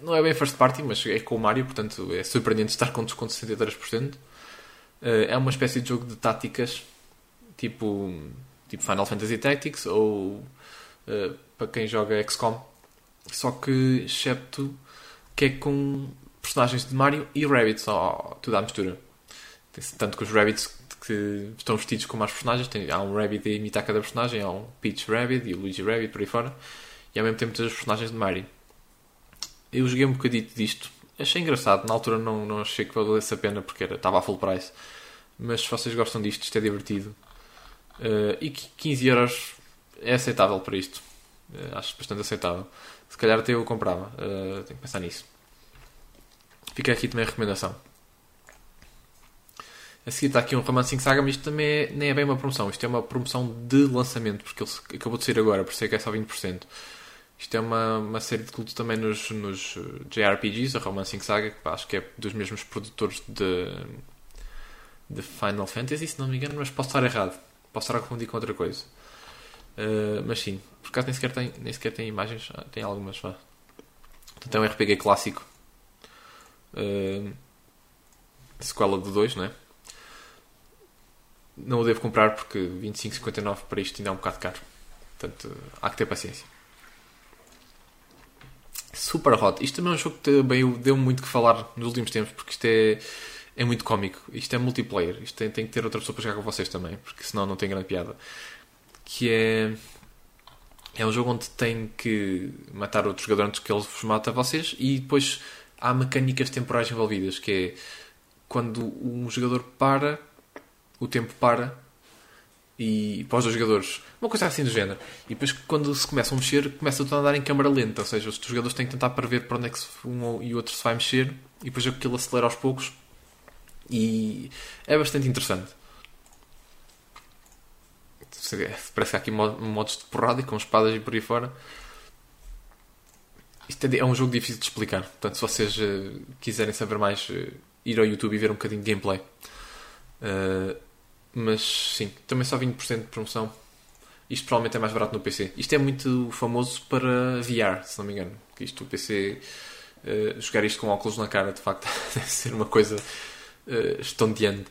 não é bem first party, mas é com o Mario, portanto é surpreendente estar com desconto de 63%. Eh, é uma espécie de jogo de táticas, tipo, tipo Final Fantasy Tactics ou uh, para quem joga XCOM, só que excepto que é com personagens de Mario e Rabbits, oh, tudo à mistura. Tanto que os Rabbits que estão vestidos como as personagens, tem, há um Rabbit a imitar cada personagem, há um Peach Rabbit e o Luigi Rabbit por aí fora, e ao mesmo tempo todos os personagens de Mario. Eu joguei um bocadito disto. Achei engraçado. Na altura não, não achei que valesse a pena porque era, estava a full price. Mas se vocês gostam disto, isto é divertido. Uh, e 15 euros é aceitável para isto. Uh, acho bastante aceitável. Se calhar até eu comprava. Uh, tenho que pensar nisso. Fica aqui também a recomendação. A seguir está aqui um Romancing Saga, mas isto também é, nem é bem uma promoção. Isto é uma promoção de lançamento, porque ele acabou de sair agora, por isso é que é só 20%. Isto é uma, uma série de culto também nos, nos JRPGs, a Romancing Saga, que acho que é dos mesmos produtores de, de Final Fantasy, se não me engano, mas posso estar errado. Posso estar a confundir com outra coisa. Uh, mas sim, por acaso nem sequer tem, nem sequer tem imagens, ah, tem algumas. Vá. Portanto, é um RPG clássico. Uh, sequela do 2, não é? Não o devo comprar porque 25,59 para isto ainda é um bocado caro. Portanto, há que ter paciência. Super Hot. Isto também é um jogo que também deu muito que falar nos últimos tempos, porque isto é, é muito cómico. Isto é multiplayer. Isto tem, tem que ter outra pessoa para jogar com vocês também, porque senão não tem grande piada. Que é. É um jogo onde tem que matar outro jogador antes que ele vos mate a vocês e depois há mecânicas temporais envolvidas, que é quando um jogador para, o tempo para e para os dois jogadores. Uma coisa assim do género. E depois, quando se começam a mexer, começa a andar em câmara lenta. Ou seja, os jogadores têm que tentar prever para onde é que um e o outro se vai mexer. E depois aquilo acelera aos poucos. E é bastante interessante. Parece que há aqui modos de porrada e com espadas e por aí fora. Isto é, é um jogo difícil de explicar. Portanto, se vocês uh, quiserem saber mais, uh, ir ao YouTube e ver um bocadinho de gameplay. Uh, mas sim, também só 20% de promoção. Isto provavelmente é mais barato no PC. Isto é muito famoso para VR, se não me engano. Isto, o PC, uh, jogar isto com óculos na cara, de facto, deve ser uma coisa uh, estonteante.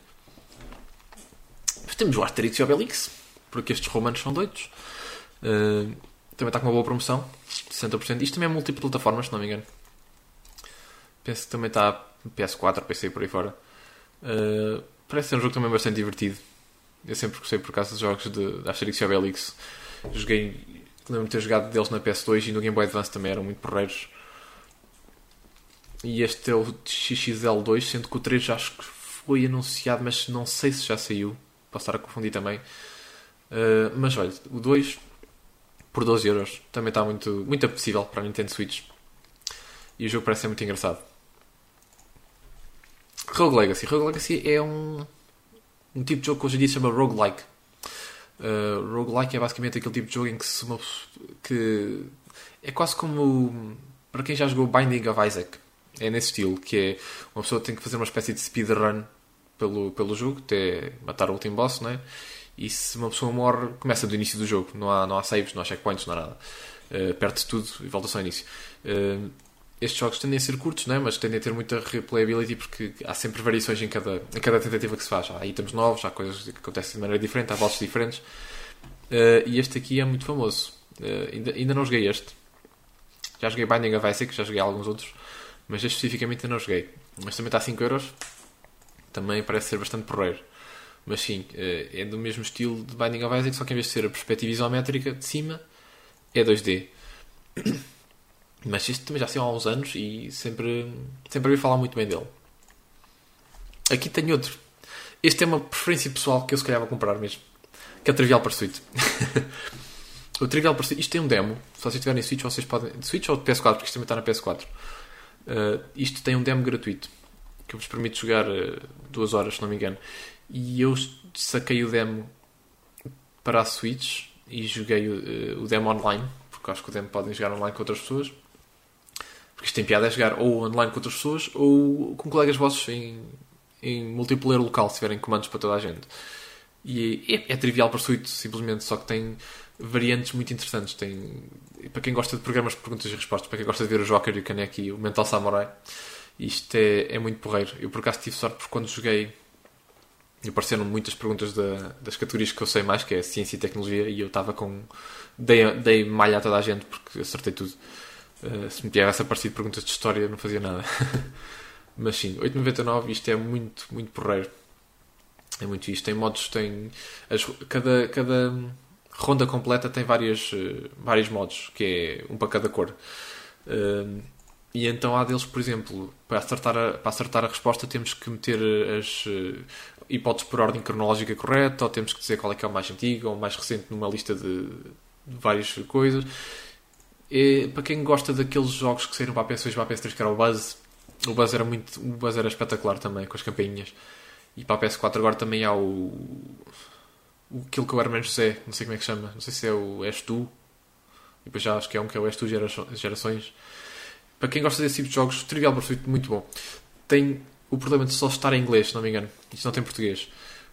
Mas temos o Asterix e Obelix, porque estes romanos são doidos. Uh, também está com uma boa promoção, 60%. Isto também é multiplataformas, se não me engano. Penso que também está PS4, PC por aí fora. Uh, parece ser um jogo também bastante divertido. Eu sempre gostei por causa dos jogos de, Asterix e Obelix. Joguei, lembro-me de ter jogado deles na PS2 e no Game Boy Advance também eram muito porreiros. E este é o XXL2, sendo que o 3 acho que foi anunciado, mas não sei se já saiu. Posso estar a confundir também. Uh, mas olha, o 2 por 12 euros também está muito, muito apetecível para a Nintendo Switch. E o jogo parece ser muito engraçado. Rogue Legacy. Rogue Legacy é um, um tipo de jogo que hoje em dia se chama roguelike. Uh, roguelike é basicamente aquele tipo de jogo em que, se uma, que é quase como para quem já jogou Binding of Isaac. É nesse estilo, que é uma pessoa tem que fazer uma espécie de speedrun pelo, pelo jogo, até matar o último boss, não é? E se uma pessoa morre, começa do início do jogo. Não há, não há saves, não há checkpoints, não há nada. Uh, perde tudo e volta só ao início. Uh, estes jogos tendem a ser curtos, não é? mas tendem a ter muita replayability porque há sempre variações em cada, em cada tentativa que se faz. Há itens novos, há coisas que acontecem de maneira diferente, há bosses diferentes. Uh, e este aqui é muito famoso. Uh, ainda, ainda não joguei este. Já joguei Binding of Isaac, já joguei alguns outros, mas este especificamente ainda não joguei. Mas também está a 5€. euros. Também parece ser bastante porreiro. Mas sim, uh, é do mesmo estilo de Binding of Isaac, só que em vez de ser a perspectiva isométrica de cima, é 2D. Mas isto também já saiu há uns anos e sempre, sempre ouvi falar muito bem dele. Aqui tenho outro. Este é uma preferência pessoal que eu se calhar vou comprar mesmo. Que é o Trivial Pursuit. o Trivial Pursuit, isto tem um demo. Se vocês tiverem Switch, vocês podem. De Switch ou de PS4, porque isto também está na PS4. Uh, isto tem um demo gratuito que vos permite jogar uh, duas horas, se não me engano. E eu saquei o demo para a Switch e joguei uh, o demo online, porque acho que o demo podem jogar online com outras pessoas. Porque isto tem piada é jogar ou online com outras pessoas ou com colegas vossos em, em multiplayer local, se tiverem comandos para toda a gente. E é, é trivial Pursuit, simplesmente, só que tem variantes muito interessantes. Tem, para quem gosta de programas de perguntas e respostas, para quem gosta de ver o Joker e o Kaneki e o Mental Samurai, isto é, é muito porreiro. Eu por acaso tive sorte porque quando joguei apareceram muitas perguntas da, das categorias que eu sei mais, que é ciência e tecnologia, e eu estava com. Dei, dei malha a toda a gente porque acertei tudo. Uh, se me tivesse aparecido perguntas de história, não fazia nada. Mas sim, 8,99 isto é muito, muito porreiro. É muito isto. Tem modos, tem. As, cada, cada ronda completa tem várias, uh, vários modos, que é um para cada cor. Uh, e então há deles, por exemplo, para acertar a, para acertar a resposta temos que meter as uh, hipóteses por ordem cronológica correta, ou temos que dizer qual é que é o mais antigo ou o mais recente numa lista de, de várias coisas. É, para quem gosta daqueles jogos que saíram para a PS2 e para a PS3, que era o Buzz, o Buzz era muito. O Buzz era espetacular também, com as campainhas. E para a PS4 agora também há o. o aquilo que o Herman José, não sei como é que chama, não sei se é o És Tu. E depois já acho que é um que é o És Tu Gerações. Para quem gosta desse tipo de jogos, Trivial Pursuit, muito bom. Tem o problema de só estar em inglês, se não me engano. Isto não tem português.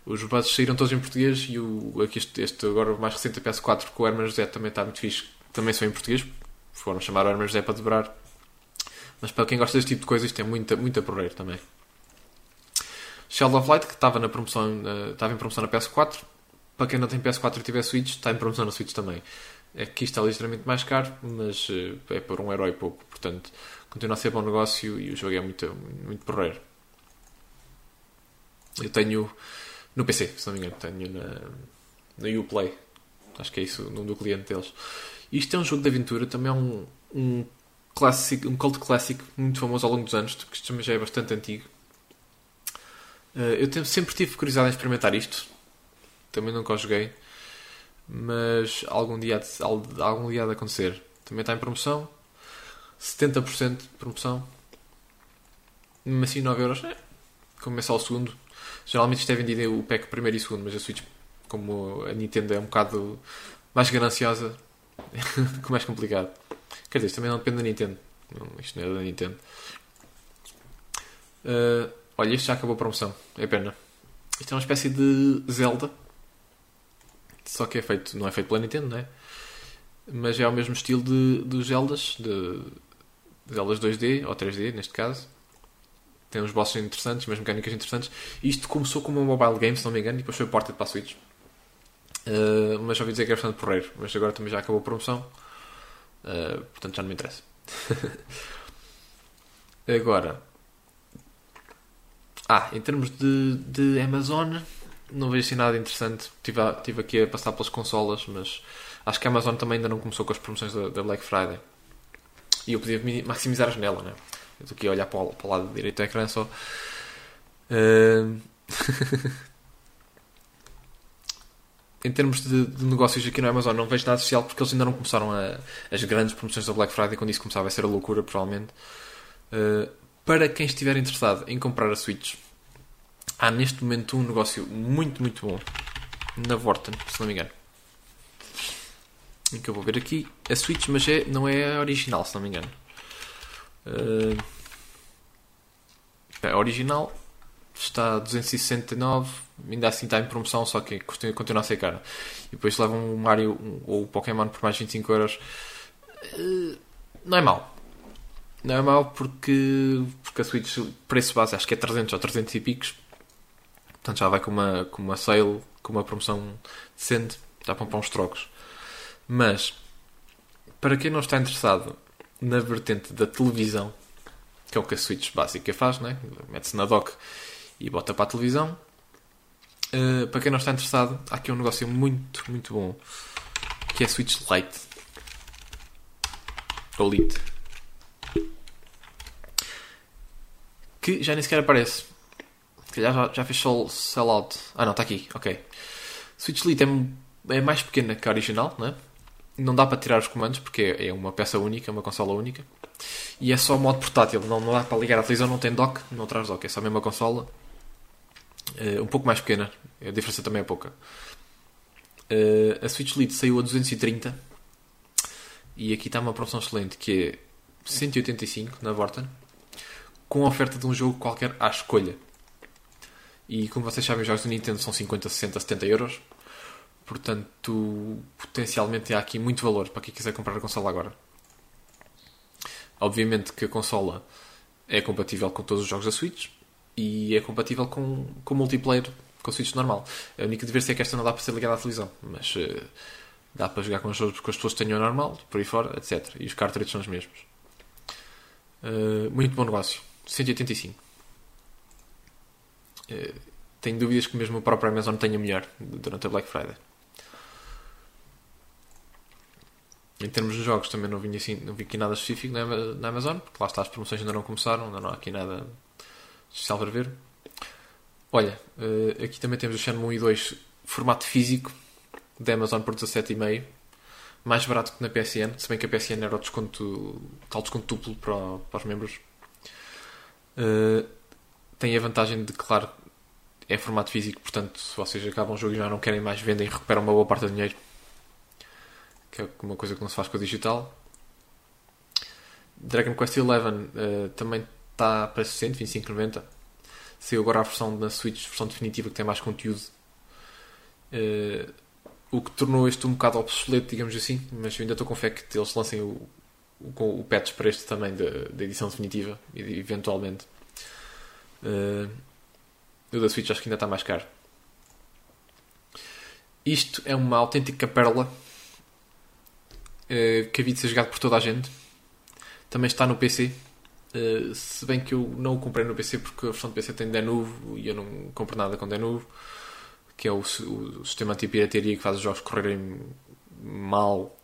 Os buzzes saíram todos em português e o, aqui este, este agora mais recente, a PS4, com o Herman José também está muito fixe. Também são em português. Foram chamar o Herman José para dobrar. Mas para quem gosta deste tipo de coisas, tem muita, muita porreiro também. Shell of Light, que estava, na promoção, uh, estava em promoção na PS4. Para quem não tem PS4 e tiver Switch, está em promoção na Switch também. É que isto é ligeiramente mais caro, mas uh, é por um herói pouco. Portanto, continua a ser bom negócio e o jogo é muito, muito porreiro. Eu tenho no PC, se não me engano, tenho na, na Uplay. Acho que é isso, o nome do cliente deles. Isto é um jogo de aventura, também é um, um, classic, um cult clássico muito famoso ao longo dos anos, porque isto também já é bastante antigo. Uh, eu sempre tive curiosidade em experimentar isto. Também nunca o joguei. Mas algum dia, algum dia há de acontecer. Também está em promoção. 70% de promoção. Mesmo assim 9 euros. É. Começa ao segundo. Geralmente isto é vendido o pack primeiro e segundo, mas a Switch, como a Nintendo é um bocado mais gananciosa, ficou mais complicado. Quer dizer, isto também não depende da Nintendo. isto não é da Nintendo. Uh, olha, isto já acabou a promoção. É pena. Isto é uma espécie de Zelda. Só que é feito, não é feito pela Nintendo, não é? Mas é ao mesmo estilo de, dos Zeldas, de Zeldas 2D ou 3D, neste caso tem uns bosses interessantes, umas mecânicas interessantes. Isto começou como um mobile game, se não me engano, e depois foi porta para a Switch. Uh, mas já ouvi dizer que é bastante porreiro. Mas agora também já acabou a promoção. Uh, portanto já não me interessa. agora. Ah, em termos de, de Amazon, não vejo assim nada interessante. Estive, a, estive aqui a passar pelas consolas, mas acho que a Amazon também ainda não começou com as promoções da, da Black Friday. E eu podia maximizar a janela, né? estou aqui a olhar para o, para o lado direito do ecrã só. Uh... em termos de, de, negócios aqui no Amazon, não vejo nada especial porque eles ainda não começaram a, as grandes promoções da Black Friday. Quando isso começava a ser a loucura, provavelmente. Uh, para quem estiver interessado em comprar a Switch, há neste momento um negócio muito, muito bom na Vorten, se não me engano. Que eu vou ver aqui a Switch, mas é, não é original, se não me engano. Uh, a original está a 269, ainda assim está em promoção, só que continua a ser cara. E depois levam o Mario ou o Pokémon por mais 25 euros. Uh, não é mau. Não é mau porque, porque a Switch, preço base, acho que é 300 ou 300 e picos. Portanto já vai com uma, com uma sale, com uma promoção decente. Já para uns trocos. Mas, para quem não está interessado na vertente da televisão, que é o que a Switch básica faz, né? mete-se na dock e bota para a televisão. Uh, para quem não está interessado, há aqui um negócio muito, muito bom que é a Switch Lite ou Lite que já nem sequer aparece. Se calhar já, já fez sell, sell out. Ah não, está aqui, ok. Switch Lite é, é mais pequena que a original, né? não dá para tirar os comandos porque é uma peça única, uma consola única. E é só modo portátil, não, não dá para ligar à televisão, não tem dock, não traz dock, é só a mesma consola. Uh, um pouco mais pequena, a diferença também é pouca. Uh, a Switch Lite saiu a 230 e aqui está uma promoção excelente que é 185 na Vorten com oferta de um jogo qualquer à escolha. E como vocês sabem, os jogos do Nintendo são 50, 60, 70 euros. Portanto, potencialmente há aqui muito valor para quem quiser comprar a consola agora. Obviamente que a consola é compatível com todos os jogos da Switch e é compatível com, com multiplayer com Switch normal. A única divergência é que esta não dá para ser ligada à televisão, mas uh, dá para jogar com os jogos que as pessoas tenham normal, por aí fora, etc. E os cartridges são os mesmos. Uh, muito bom negócio. 185. Uh, tenho dúvidas que mesmo o próprio Amazon tenha melhor durante a Black Friday. Em termos de jogos também não vi, assim, não vi aqui nada específico na, na Amazon, porque lá está as promoções ainda não começaram, ainda não há aqui nada especial para ver. Olha, uh, aqui também temos o Shenmue 1 e 2 formato físico da Amazon por 17,5 mais barato que na PSN, se bem que a PSN era o desconto, tal desconto duplo para, para os membros. Uh, tem a vantagem de, claro, é formato físico, portanto, se vocês acabam o jogo e já não querem mais, vendem e recuperam uma boa parte do dinheiro que é uma coisa que não se faz com a digital. Dragon Quest XI uh, também está para 60, 25,90. Saiu agora a versão na Switch, versão definitiva, que tem mais conteúdo. Uh, o que tornou este um bocado obsoleto, digamos assim, mas eu ainda estou com fé que eles lancem o, o, o patch para este também da, da edição definitiva, eventualmente. Uh, o da Switch acho que ainda está mais caro. Isto é uma autêntica pérola uh, que havia de ser jogado por toda a gente. Também está no PC. Uh, se bem que eu não o comprei no PC porque a versão do PC tem Denuvo e eu não compro nada com Denuvo, que é o, o sistema anti-pirataria que faz os jogos correrem mal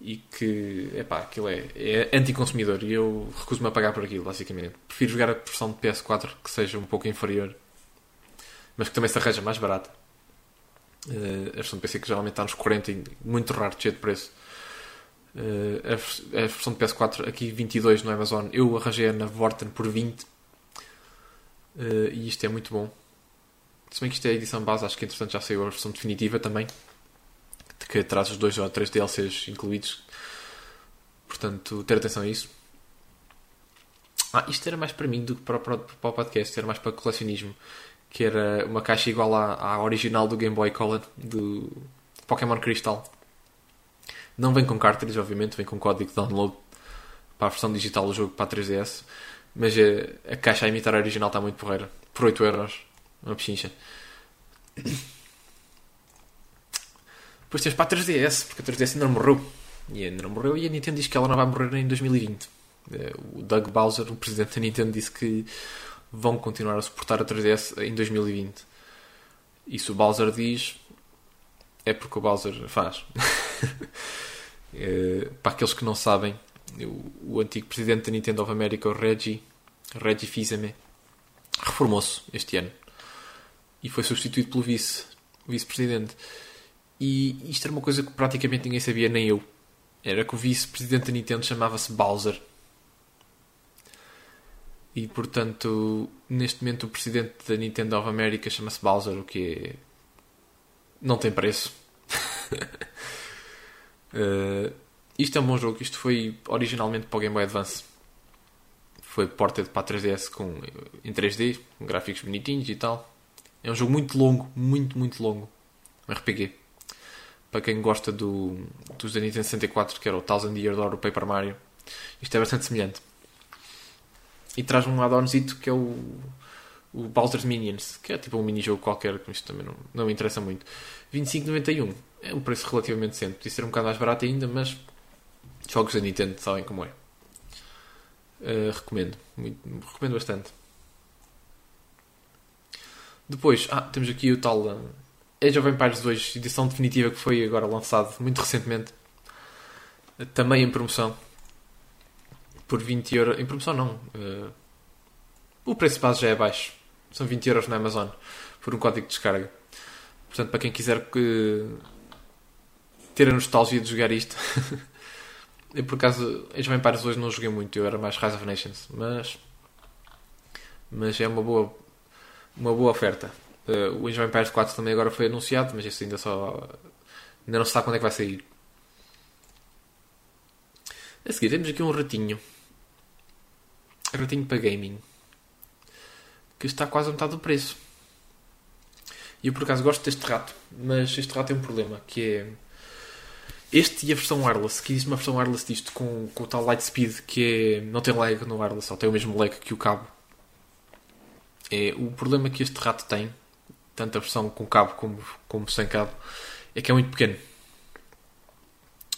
e que, epá, aquilo é, é anticonsumidor e eu recuso-me a pagar por aquilo, basicamente. Prefiro jogar a versão de PS4 que seja um pouco inferior, mas que também se arranja mais barata. Uh, a versão de PC que geralmente está nos 40 e muito raro, cheio de preço. Uh, a, versão de PS4 aqui 22 no Amazon, eu arranjei na Vorten por 20 uh, eh, e isto é muito bom. Se bem que isto é a edição base, acho que entretanto já saiu a versão definitiva também que traz os dois ou três DLCs incluídos. Portanto, ter atenção a isso. Ah, isto era mais para mim do que para, para, para o podcast, era mais para colecionismo. Que era uma caixa igual à, à original do Game Boy Color, do Pokémon Crystal. Não vem com cartridge, obviamente, vem com código de download para a versão digital do jogo para a 3DS. Mas a, eh, a caixa a imitar a original está muito porreira. Por 8 euros. Uma pechincha. Depois tens para a 3DS, porque a 3DS ainda não morreu. E ainda não morreu e a Nintendo diz que ela não vai morrer em 2020. Eh, o Doug Bowser, o presidente da Nintendo, disse que vão continuar a suportar a 3DS em 2020. E se o Bowser diz, é porque o Bowser faz. Eh, para aqueles que não sabem, o, o, antigo presidente da Nintendo of America, o Reggie, Reggie Fils-Aimé, reformou-se este ano e foi substituído pelo vice, vice-presidente. E isto era uma coisa que praticamente ninguém sabia, nem eu. Era que o vice-presidente da Nintendo chamava-se Bowser. E portanto, neste momento, o presidente da Nintendo of America chama-se Bowser, o que é... não tem preço. uh, isto é um bom jogo. Isto foi originalmente para o Game Boy Advance. Foi ported para a 3DS com, em 3D, com gráficos bonitinhos e tal. É um jogo muito longo, muito, muito longo. Um RPG para quem gosta do, dos da Nintendo 64, que era o Thousand Year Door, o Paper Mario, isto é bastante semelhante. E traz um add-onzito que é o, o Bowser's Minions, que é tipo um mini-jogo qualquer, que isto também não, não me interessa muito. 25,91 é um preço relativamente decente. Podia ser um bocado mais barato ainda, mas jogos da Nintendo sabem como é. Uh, recomendo, muito, recomendo bastante. Depois, ah, temos aqui o tal uh, Age of Empires 2, edição definitiva que foi agora lançado muito recentemente, também em promoção, por 20 euros. Em promoção, não. Uh, o preço base já é baixo. São 20 euros na Amazon por um código de descarga. Portanto, para quem quiser que... ter a nostalgia de jogar isto. eu, por acaso, Age of Empires 2 não joguei muito. Eu era mais Rise of Nations. Mas. Mas é uma boa, uma boa oferta. Uh, o Age of Empires 4 também agora foi anunciado, mas isso ainda só. Ainda não se sabe quando é que vai sair. A seguir temos aqui um ratinho. Ratinho para gaming. Que está quase a metade do preço. E eu por acaso gosto deste rato, mas este rato tem um problema, que é este e a versão wireless, que existe uma versão wireless disto com, com o tal light speed que é, não tem lag no wireless, só tem o mesmo lag que o cabo. É, o problema que este rato tem tanto a versão com cabo como, como sem cabo, é que é muito pequeno.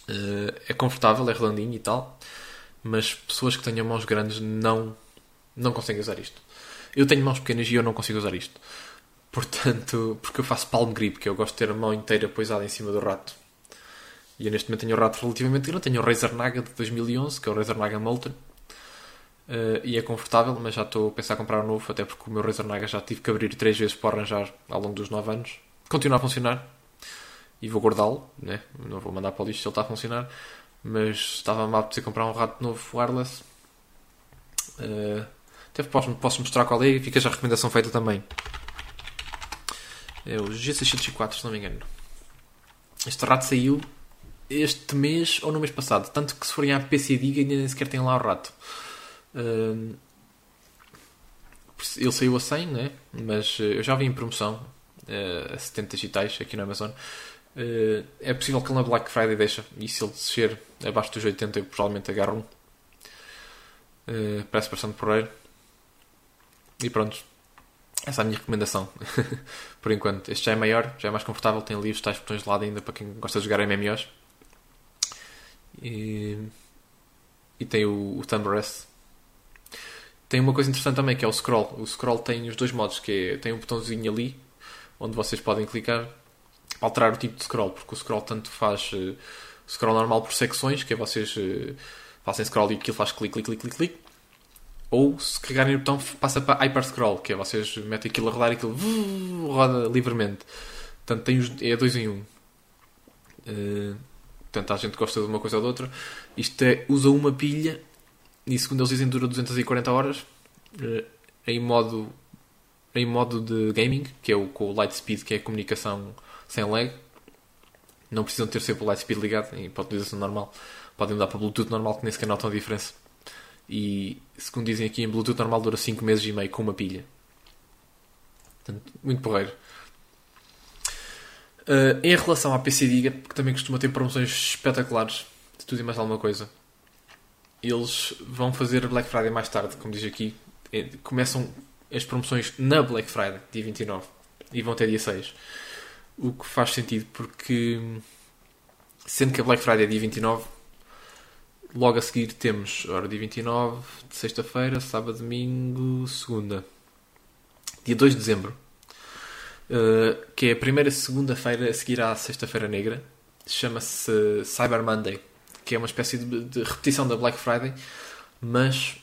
Uh, é confortável, é redondinho e tal, mas pessoas que tenham mãos grandes não, não conseguem usar isto. Eu tenho mãos pequenas e eu não consigo usar isto. Portanto, porque eu faço palm grip, que eu gosto de ter a mão inteira poisada em cima do rato. E eu neste momento tenho o rato relativamente grande. Tenho o Razer Naga de 2011, que é o Razer Naga Molten. Uh, e é confortável, mas já estou a pensar em comprar um novo, até porque o meu Razer Naga já tive que abrir três vezes para arranjar ao longo dos 9 anos. Continua a funcionar e vou guardá-lo, né? não vou mandar para o lixo se ele está a funcionar, mas estava mal de comprar um rato novo wireless. Uh, até posso, posso mostrar qual é e fica já a recomendação feita também. É o G604, se não me engano. Este rato saiu este mês ou no mês passado, tanto que se forem à PC Diga ainda nem sequer tem lá o rato ele saiu a 100, né? mas uh, eu já vi em promoção uh, a 70 digitais aqui na Amazon. Uh, é possível que ele na Black Friday deixa, e se ele descer abaixo dos 80, eu provavelmente agarro um. Uh, parece bastante porreiro. E pronto, essa é a minha recomendação. Por enquanto, este já é maior, já é mais confortável, tem ali os tais botões de lado ainda para quem gosta de jogar MMOs. E, e tem o, o Thumb Rest. Tem uma coisa interessante também que é o scroll. O scroll tem os dois modos, que é, tem um botãozinho ali onde vocês podem clicar para alterar o tipo de scroll, porque o scroll tanto faz uh, scroll normal por secções, que é vocês uh, fazem scroll e aquilo faz clique, clique, clique, clique, clique. Ou se carregarem o botão passa para hyper scroll, que é vocês metem aquilo a rodar e aquilo roda livremente. Portanto, tem os, é dois em um. Uh, portanto, a gente gosta de uma coisa ou de outra. Isto é, usa uma pilha e segundo eles dizem dura 240 horas uh, em modo em modo de gaming, que é o com o light speed, que é a comunicação sem lag. Não precisam ter sempre o light speed ligado em, para utilização normal. Podem mudar para Bluetooth normal, que nem sequer notam a diferença. E, segundo dizem aqui, em Bluetooth normal dura 5 meses e meio com uma pilha. Portanto, muito porreiro. Uh, em relação à PC Diga, que também costuma ter promoções espetaculares, de tudo e mais alguma coisa, eles vão fazer Black Friday mais tarde, como diz aqui. É, começam as promoções na Black Friday, dia 29, e vão até dia 6. O que faz sentido porque, sendo que a Black Friday é dia 29, logo a seguir temos, ora, dia 29, de sexta-feira, sábado, domingo, segunda, dia 2 de dezembro, uh, que é a primeira segunda-feira a seguir à Sexta-feira Negra, chama-se Cyber Monday, que é uma espécie de, de repetição da Black Friday, mas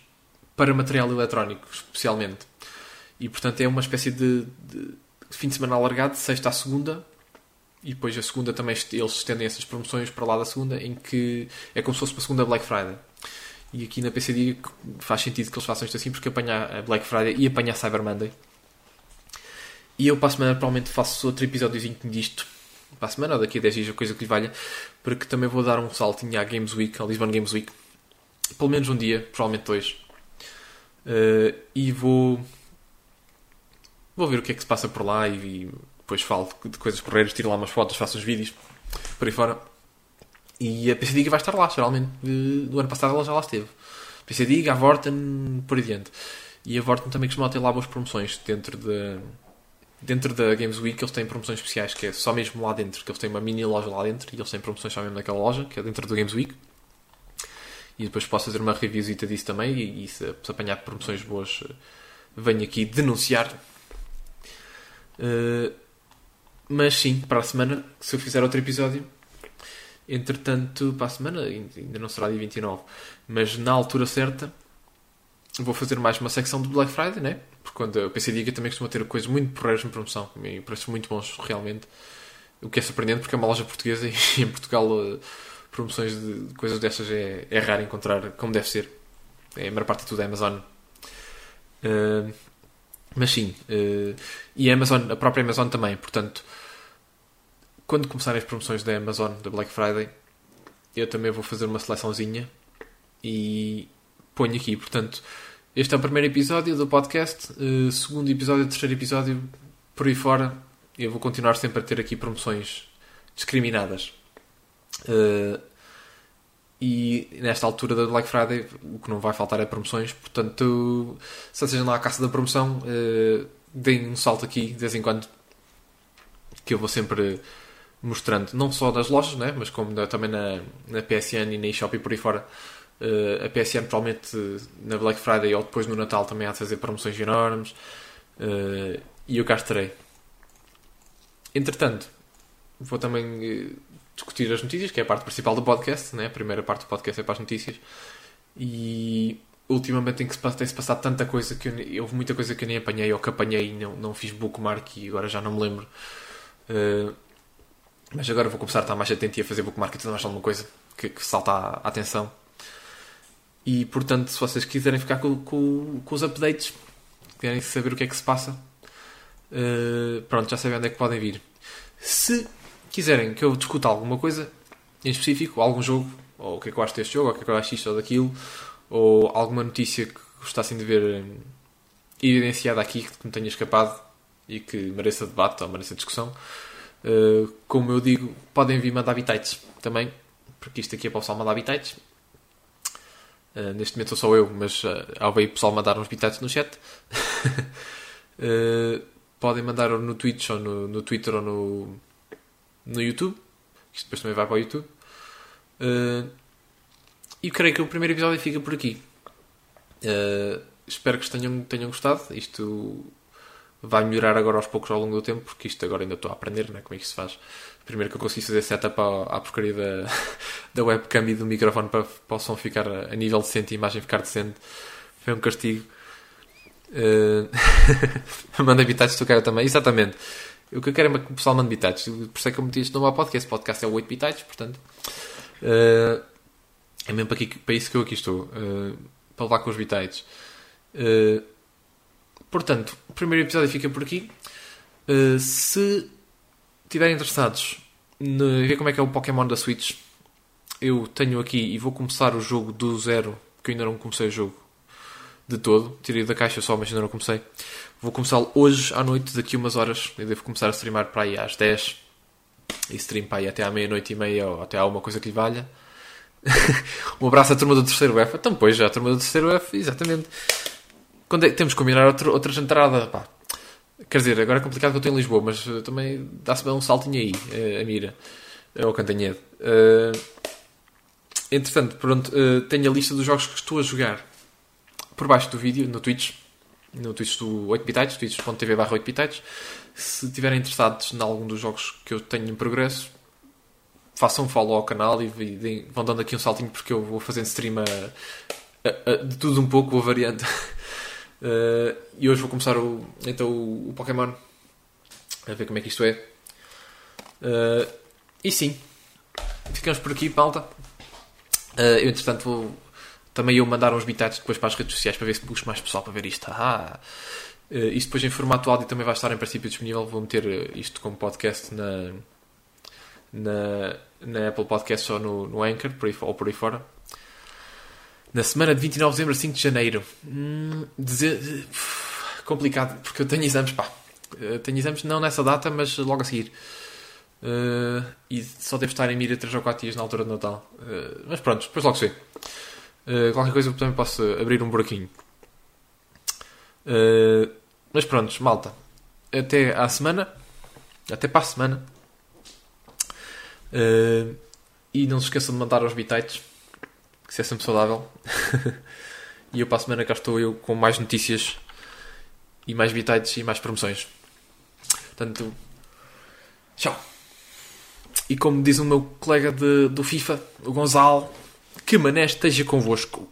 para material eletrónico, especialmente. E portanto é uma espécie de, de fim de semana alargado, de sexta à segunda, e depois a segunda também eles estendem essas promoções para lá da segunda, em que é como se fosse para a segunda Black Friday. E aqui na PCD faz sentido que eles façam isto assim, porque apanha a Black Friday e apanha a Cyber Monday. E eu para a semana provavelmente faço outro episódiozinho disto. Para a semana ou daqui a 10 dias, a coisa que lhe valha. Porque também vou dar um saltinho à Games Week, à Lisbon Games Week. Pelo menos um dia, provavelmente dois. Uh, e vou Vou ver o que é que se passa por lá e depois falo de coisas porreiras, tiro lá umas fotos, faço uns vídeos por aí fora. E a PC Diga vai estar lá, geralmente. Do ano passado ela já lá esteve. PC Diga, a Vorten, por aí diante. E a Vorten também costuma ter lá boas promoções dentro da. Dentro da Games Week eles têm promoções especiais que é só mesmo lá dentro, que eles têm uma mini loja lá dentro e eles têm promoções só mesmo naquela loja, que é dentro do Games Week. E depois posso fazer uma reviewzita disso também e, e se, se apanhar promoções boas venho aqui denunciar Uh, mas sim, para a semana, se eu fizer outro episódio, entretanto, para a semana, ainda não será dia 29, mas na altura certa, vou fazer mais uma secção do Black Friday, né? Porque quando eu pensei que também costuma ter coisas muito porreiras em promoção, e preços muito bons, realmente. O que é surpreendente porque é uma loja portuguesa e em Portugal uh, promoções de coisas destas é, é raro encontrar como deve ser. É, a maior parte de tudo é Amazon. Uh, mas sim, uh, e a Amazon, a própria Amazon também, portanto, quando começarem as promoções da Amazon, da Black Friday, eu também vou fazer uma seleçãozinha e ponho aqui. Portanto, este é o primeiro episódio do podcast, uh, segundo episódio, terceiro episódio, por aí fora, eu vou continuar sempre a ter aqui promoções discriminadas. Uh, e nesta altura da Black Friday, o que não vai faltar é promoções. Portanto, se vocês lá à caça da promoção, uh, deem um salto aqui de vez em quando, que eu vou sempre mostrando, não só das lojas, né, mas como na, também na, na PSN e na eShop e por aí fora. Uh, a PSN, provavelmente na Black Friday ou depois no Natal, também há de fazer promoções enormes. Uh, e eu cá estarei. Entretanto, vou também discutir as notícias, que é a parte principal do podcast, né? a primeira parte do podcast é para as notícias. E ultimamente tem-se tem passado tanta coisa que eu, houve muita coisa que eu nem apanhei ou que apanhei e não, não fiz bookmark e agora já não me lembro. Uh, mas agora vou começar a estar mais atento e a fazer bookmark e tudo mais alguma coisa que, que salta a atenção. E portanto, se vocês quiserem ficar com, com, com os updates, querem saber o que é que se passa, uh, pronto, já sabem onde é que podem vir. Se quiserem que eu discuta alguma coisa em específico, algum jogo, ou o que é que eu acho deste jogo, ou o que é que eu acho isto ou daquilo, ou alguma notícia que gostassem de ver evidenciada aqui que me tenha escapado e que mereça debate ou mereça discussão. Uh, como eu digo, podem vir mandar bitites também, porque isto aqui é para o pessoal mandar bitites. Uh, neste momento sou só eu, mas uh, ao ver o pessoal mandar uns bitites no chat. uh, podem mandar no Twitch ou no, no Twitter ou no, no YouTube. Isto depois também vai para o YouTube. E creio que o primeiro episódio fica por aqui. Espero que tenham, tenham gostado. Isto vai melhorar agora aos poucos ao longo do tempo, porque isto agora ainda estou a aprender né, como é que se faz. Primeiro que eu consegui fazer setup à, à porcaria da, da webcam e do microfone para, som ficar a, nível decente e a imagem ficar decente. Foi um castigo. Uh, manda bitates se tu quer também. Exatamente. O que eu quero é que o pessoal mande bitates. Por isso é que eu meti isto no meu podcast. O podcast é o 8 bitates, portanto. Uh, é mesmo para, aqui, para isso que eu aqui estou. Uh, para levar com os bitites. Uh, portanto, o primeiro episódio fica por aqui. Uh, se estiverem interessados em ver como é que é o Pokémon da Switch, eu tenho aqui e vou começar o jogo do zero, porque eu ainda não comecei o jogo de todo. Tirei da caixa só, mas ainda não comecei. Vou começar hoje à noite, daqui umas horas. Eu devo começar a streamar para aí às 10. E stream para aí até à meia-noite e meia ou até alguma coisa que lhe valha. um abraço à turma do terceiro F. Então, pois, já a turma do terceiro F, exatamente. Quando é, temos que combinar outra, outra jantarada, pá. Quer dizer, agora é complicado que eu estou em Lisboa, mas uh, também dá-se bem um saltinho aí, uh, a mira. É o Cantanhede. Uh, entretanto, pronto, uh, tenho a lista dos jogos que estou a jogar por baixo do vídeo, no Twitch. No Twitch do 8bitites, twitch.tv barra 8bitites. Se estiverem interessados em algum dos jogos que eu tenho em progresso, façam um follow ao canal e vão dando aqui um saltinho porque eu vou fazendo stream a, a, a, de tudo um pouco, vou variando. Uh, e hoje vou começar o, então o, o, Pokémon. A ver como é que isto é. Uh, e sim, ficamos por aqui, malta. Uh, eu, entretanto, vou também eu mandar uns bitados depois para as redes sociais para ver se puxo mais pessoal para ver isto. Ah, uh, isto depois em formato áudio também vai estar em princípio disponível. Vou meter isto como podcast na, na, na Apple Podcasts ou no, no Anchor por aí, ou por aí fora. Na semana de 29 de dezembro a 5 de janeiro. Hum, complicado, porque eu tenho exames, pá. Eu tenho exames não nessa data, mas logo a seguir. Uh, e só devo estar em mira 3 ou 4 dias na altura de Natal. Uh, mas pronto, depois logo sei. Uh, qualquer coisa também posso abrir um buraquinho. mas pronto, malta. Até à semana. Até para a semana. e não se esqueçam de mandar aos bitites que isso é sempre saudável. e eu para a semana cá estou eu com mais notícias e mais bitites e mais promoções. Portanto, tchau. E como diz o meu colega de, do FIFA, o Gonzalo, que mané esteja convosco.